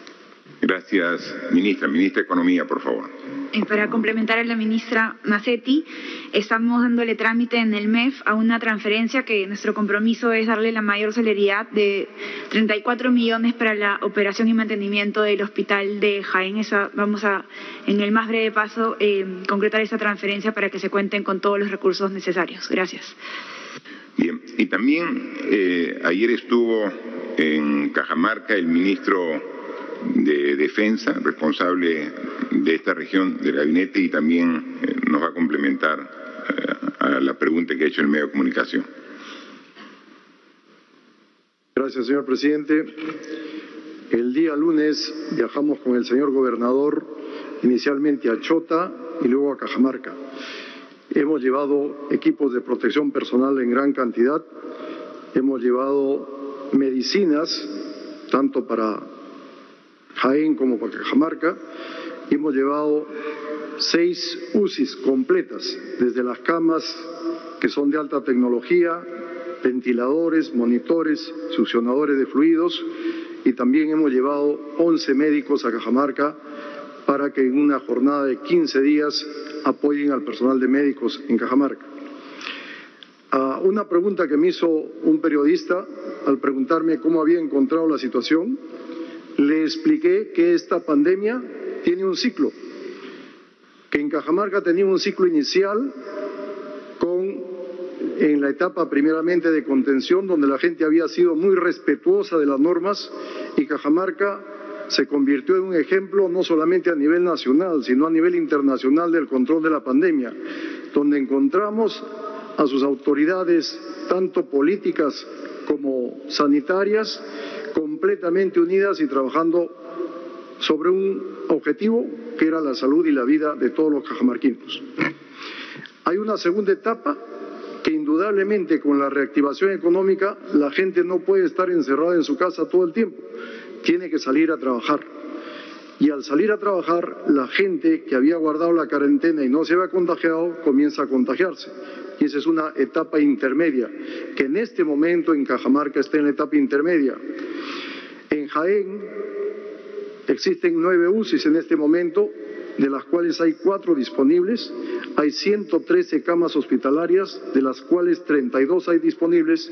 S3: Gracias, ministra. Ministra de Economía, por favor.
S9: Eh, para complementar a la ministra Macetti, estamos dándole trámite en el MEF a una transferencia que nuestro compromiso es darle la mayor celeridad de 34 millones para la operación y mantenimiento del hospital de Jaén. Esa, vamos a, en el más breve paso, eh, concretar esa transferencia para que se cuenten con todos los recursos necesarios. Gracias.
S3: Bien, y también eh, ayer estuvo en Cajamarca el ministro de Defensa, responsable de esta región del gabinete y también eh, nos va a complementar eh, a la pregunta que ha hecho el medio de comunicación.
S11: Gracias, señor presidente. El día lunes viajamos con el señor gobernador inicialmente a Chota y luego a Cajamarca. Hemos llevado equipos de protección personal en gran cantidad, hemos llevado medicinas, tanto para Jaén como para Cajamarca, hemos llevado seis UCIs completas, desde las camas que son de alta tecnología, ventiladores, monitores, succionadores de fluidos, y también hemos llevado 11 médicos a Cajamarca para que en una jornada de 15 días apoyen al personal de médicos en Cajamarca. A una pregunta que me hizo un periodista al preguntarme cómo había encontrado la situación, le expliqué que esta pandemia tiene un ciclo, que en Cajamarca tenía un ciclo inicial con en la etapa primeramente de contención, donde la gente había sido muy respetuosa de las normas y Cajamarca se convirtió en un ejemplo no solamente a nivel nacional, sino a nivel internacional del control de la pandemia, donde encontramos a sus autoridades, tanto políticas como sanitarias, completamente unidas y trabajando sobre un objetivo que era la salud y la vida de todos los cajamarquinos. Hay una segunda etapa que indudablemente con la reactivación económica la gente no puede estar encerrada en su casa todo el tiempo, tiene que salir a trabajar. Y al salir a trabajar, la gente que había guardado la cuarentena y no se había contagiado comienza a contagiarse. Y esa es una etapa intermedia, que en este momento en Cajamarca está en la etapa intermedia. En Jaén existen nueve UCIs en este momento, de las cuales hay cuatro disponibles. Hay 113 camas hospitalarias, de las cuales 32 hay disponibles.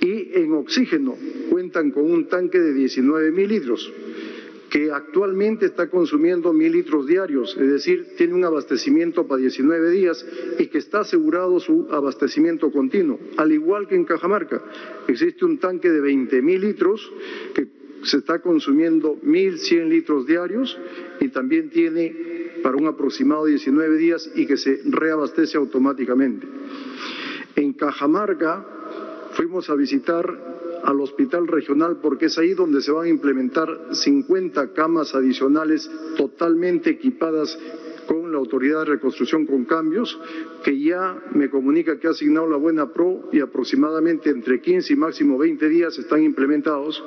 S11: Y en oxígeno cuentan con un tanque de 19 mil litros que actualmente está consumiendo mil litros diarios, es decir, tiene un abastecimiento para 19 días y que está asegurado su abastecimiento continuo. Al igual que en Cajamarca, existe un tanque de 20 mil litros que se está consumiendo 1.100 litros diarios y también tiene para un aproximado de 19 días y que se reabastece automáticamente. En Cajamarca fuimos a visitar al hospital regional porque es ahí donde se van a implementar 50 camas adicionales totalmente equipadas con la Autoridad de Reconstrucción con Cambios, que ya me comunica que ha asignado la Buena Pro y aproximadamente entre 15 y máximo 20 días están implementados.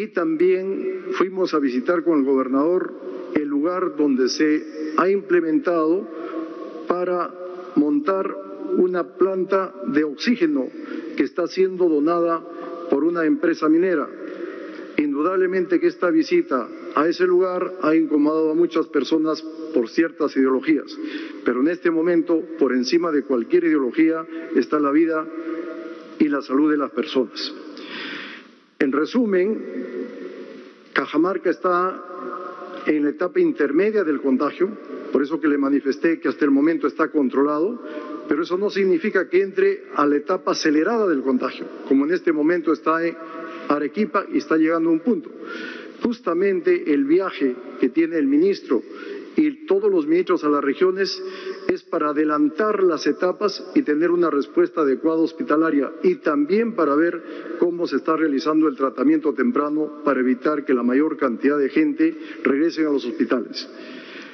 S11: Y también fuimos a visitar con el gobernador el lugar donde se ha implementado para montar una planta de oxígeno que está siendo donada por una empresa minera. Indudablemente que esta visita a ese lugar ha incomodado a muchas personas por ciertas ideologías, pero en este momento, por encima de cualquier ideología, está la vida y la salud de las personas. En resumen, Cajamarca está en la etapa intermedia del contagio, por eso que le manifesté que hasta el momento está controlado, pero eso no significa que entre a la etapa acelerada del contagio, como en este momento está en Arequipa y está llegando a un punto. Justamente el viaje que tiene el ministro y todos los ministros a las regiones es para adelantar las etapas y tener una respuesta adecuada hospitalaria y también para ver cómo se está realizando el tratamiento temprano para evitar que la mayor cantidad de gente regrese a los hospitales.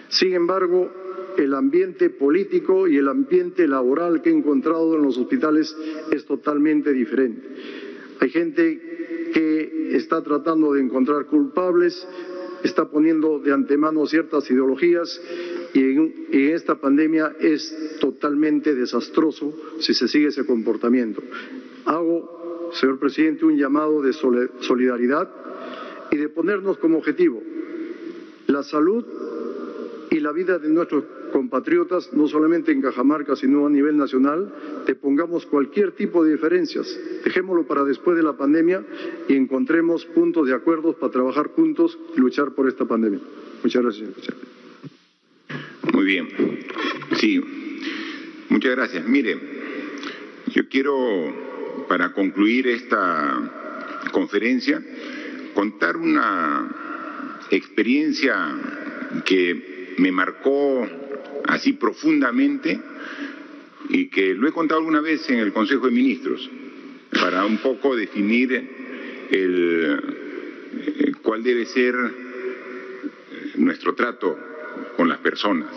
S11: Sin embargo, el ambiente político y el ambiente laboral que he encontrado en los hospitales es totalmente diferente. Hay gente que está tratando de encontrar culpables, está poniendo de antemano ciertas ideologías y en, esta pandemia es totalmente desastroso si se sigue ese comportamiento. Hago, señor presidente, un llamado de solidaridad y de ponernos como objetivo la salud y la vida de nuestros compatriotas, no solamente en Cajamarca, sino a nivel nacional, te pongamos cualquier tipo de diferencias. Dejémoslo para después de la pandemia y encontremos puntos de acuerdo para trabajar juntos y luchar por esta pandemia. Muchas gracias, señor
S3: Muy bien. Sí, muchas gracias. Mire, yo quiero, para concluir esta conferencia, contar una experiencia que me marcó así profundamente y que lo he contado alguna vez en el Consejo de Ministros para un poco definir el, eh, cuál debe ser nuestro trato con las personas,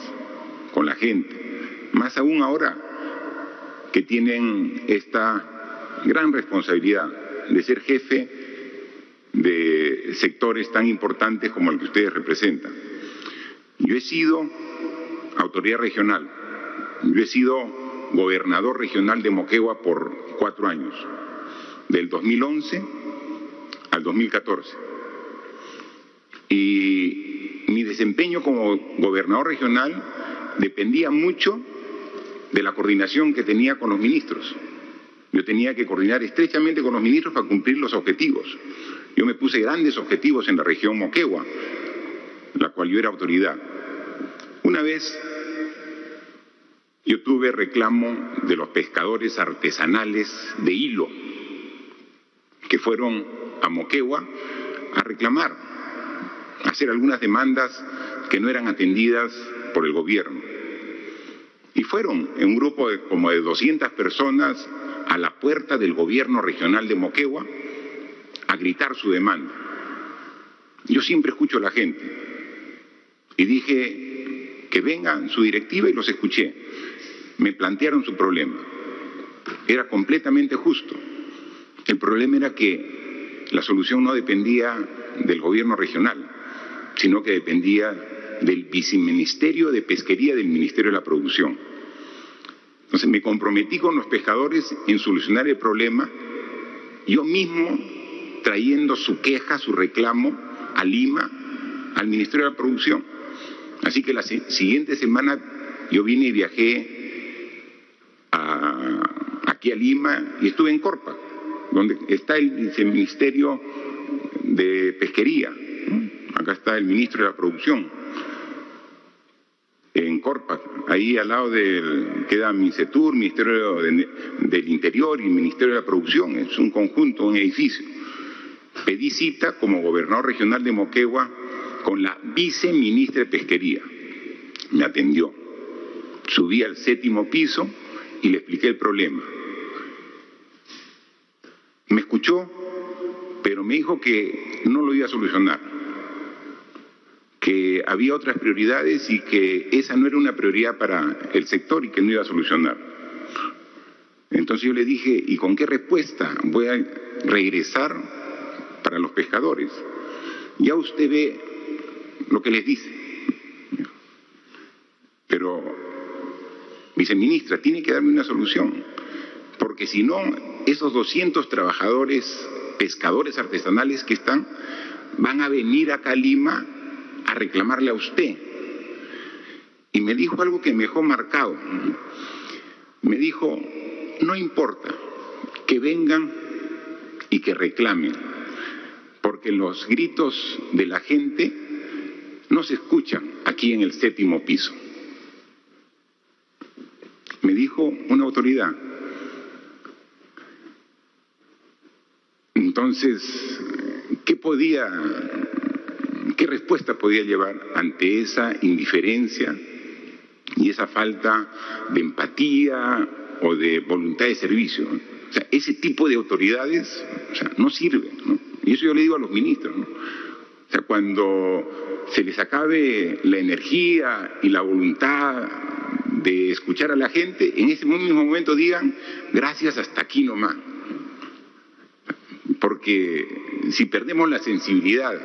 S3: con la gente, más aún ahora que tienen esta gran responsabilidad de ser jefe de sectores tan importantes como el que ustedes representan. Yo he sido autoridad regional. Yo he sido gobernador regional de Moquegua por cuatro años, del 2011 al 2014. Y mi desempeño como gobernador regional dependía mucho de la coordinación que tenía con los ministros. Yo tenía que coordinar estrechamente con los ministros para cumplir los objetivos. Yo me puse grandes objetivos en la región Moquegua, la cual yo era autoridad. Una vez yo tuve reclamo de los pescadores artesanales de hilo que fueron a Moquegua a reclamar, a hacer algunas demandas que no eran atendidas por el gobierno. Y fueron en un grupo de como de 200 personas a la puerta del gobierno regional de Moquegua a gritar su demanda. Yo siempre escucho a la gente y dije que vengan su directiva y los escuché me plantearon su problema. Era completamente justo. El problema era que la solución no dependía del gobierno regional, sino que dependía del viceministerio de Pesquería del Ministerio de la Producción. Entonces me comprometí con los pescadores en solucionar el problema, yo mismo trayendo su queja, su reclamo a Lima, al Ministerio de la Producción. Así que la siguiente semana yo vine y viajé aquí a Lima y estuve en Corpa, donde está el viceministerio de Pesquería. Acá está el ministro de la Producción. En Corpa, ahí al lado del, queda MINCETUR, Ministerio del Interior y Ministerio de la Producción. Es un conjunto, un edificio. Pedí cita como gobernador regional de Moquegua con la viceministra de Pesquería. Me atendió. Subí al séptimo piso y le expliqué el problema. Me escuchó, pero me dijo que no lo iba a solucionar, que había otras prioridades y que esa no era una prioridad para el sector y que no iba a solucionar. Entonces yo le dije, ¿y con qué respuesta voy a regresar para los pescadores? Ya usted ve lo que les dice. Pero, viceministra, tiene que darme una solución, porque si no, esos 200 trabajadores pescadores artesanales que están van a venir acá a Lima a reclamarle a usted. Y me dijo algo que me dejó marcado. Me dijo, no importa que vengan y que reclamen, porque los gritos de la gente no se escuchan aquí en el séptimo piso. Me dijo una autoridad, Entonces, ¿qué podía, qué respuesta podía llevar ante esa indiferencia y esa falta de empatía o de voluntad de servicio? O sea, ese tipo de autoridades no sirven, Y eso yo le digo a los ministros, O sea, cuando se les acabe la energía y la voluntad de escuchar a la gente, en ese mismo momento digan, gracias hasta aquí nomás porque si perdemos la sensibilidad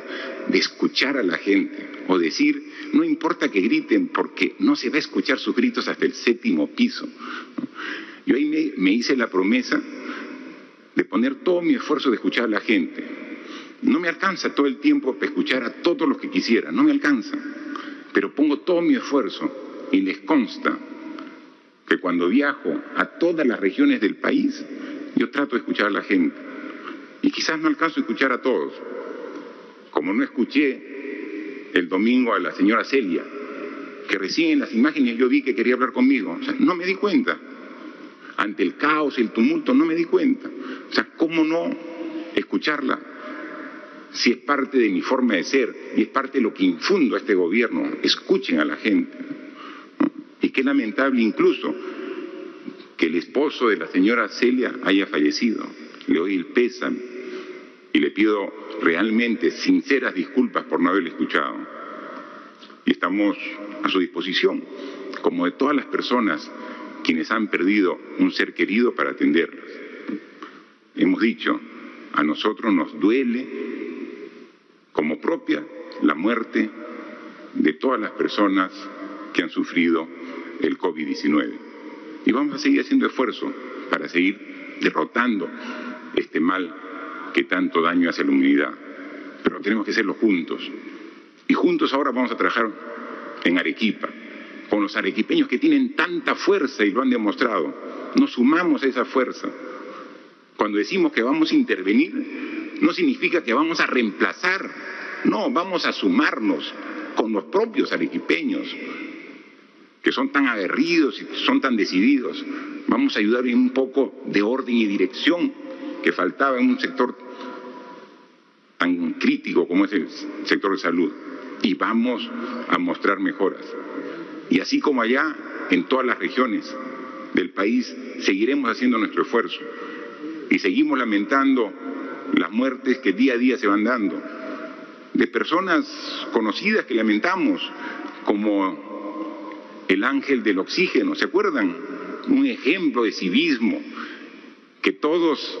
S3: de escuchar a la gente o decir, no importa que griten porque no se va a escuchar sus gritos hasta el séptimo piso. Yo ahí me, me hice la promesa de poner todo mi esfuerzo de escuchar a la gente. No me alcanza todo el tiempo para escuchar a todos los que quisiera, no me alcanza, pero pongo todo mi esfuerzo y les consta que cuando viajo a todas las regiones del país, yo trato de escuchar a la gente. Y quizás no alcanzo a escuchar a todos, como no escuché el domingo a la señora Celia, que recién en las imágenes yo vi que quería hablar conmigo. O sea, no me di cuenta. Ante el caos, el tumulto, no me di cuenta. O sea, ¿cómo no escucharla? Si es parte de mi forma de ser y es parte de lo que infundo a este gobierno, escuchen a la gente. Y qué lamentable incluso que el esposo de la señora Celia haya fallecido. Le doy el pésame y le pido realmente sinceras disculpas por no haberle escuchado. Y estamos a su disposición, como de todas las personas quienes han perdido un ser querido para atenderlas. Hemos dicho, a nosotros nos duele como propia la muerte de todas las personas que han sufrido el COVID-19. Y vamos a seguir haciendo esfuerzo para seguir derrotando este mal que tanto daño hace a la humanidad. Pero tenemos que hacerlo juntos. Y juntos ahora vamos a trabajar en Arequipa, con los arequipeños que tienen tanta fuerza y lo han demostrado. Nos sumamos a esa fuerza. Cuando decimos que vamos a intervenir, no significa que vamos a reemplazar, no, vamos a sumarnos con los propios arequipeños, que son tan aguerridos y son tan decididos. Vamos a ayudar en un poco de orden y dirección que faltaba en un sector tan crítico como es el sector de salud. Y vamos a mostrar mejoras. Y así como allá, en todas las regiones del país, seguiremos haciendo nuestro esfuerzo. Y seguimos lamentando las muertes que día a día se van dando. De personas conocidas que lamentamos, como el ángel del oxígeno, ¿se acuerdan? Un ejemplo de civismo que todos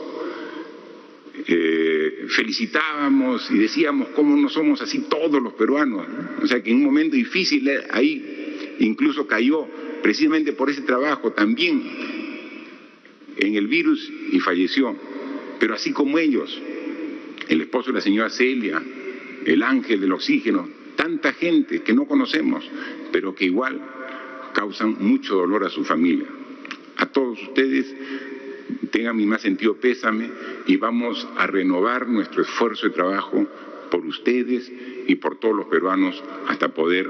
S3: eh, felicitábamos y decíamos cómo no somos así todos los peruanos. O sea que en un momento difícil eh, ahí incluso cayó precisamente por ese trabajo también en el virus y falleció. Pero así como ellos, el esposo de la señora Celia, el ángel del oxígeno, tanta gente que no conocemos, pero que igual causan mucho dolor a su familia. A todos ustedes tengan mi más sentido pésame y vamos a renovar nuestro esfuerzo de trabajo por ustedes y por todos los peruanos hasta poder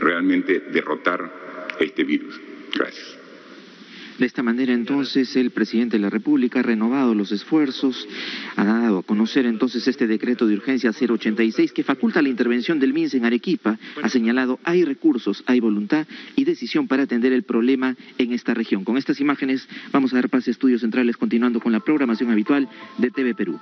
S3: realmente derrotar este virus. Gracias.
S1: De esta manera, entonces, el presidente de la República ha renovado los esfuerzos, ha dado a conocer entonces este decreto de urgencia 086 que faculta la intervención del MINS en Arequipa, ha señalado hay recursos, hay voluntad y decisión para atender el problema en esta región. Con estas imágenes vamos a dar pase a estudios centrales continuando con la programación habitual de TV Perú.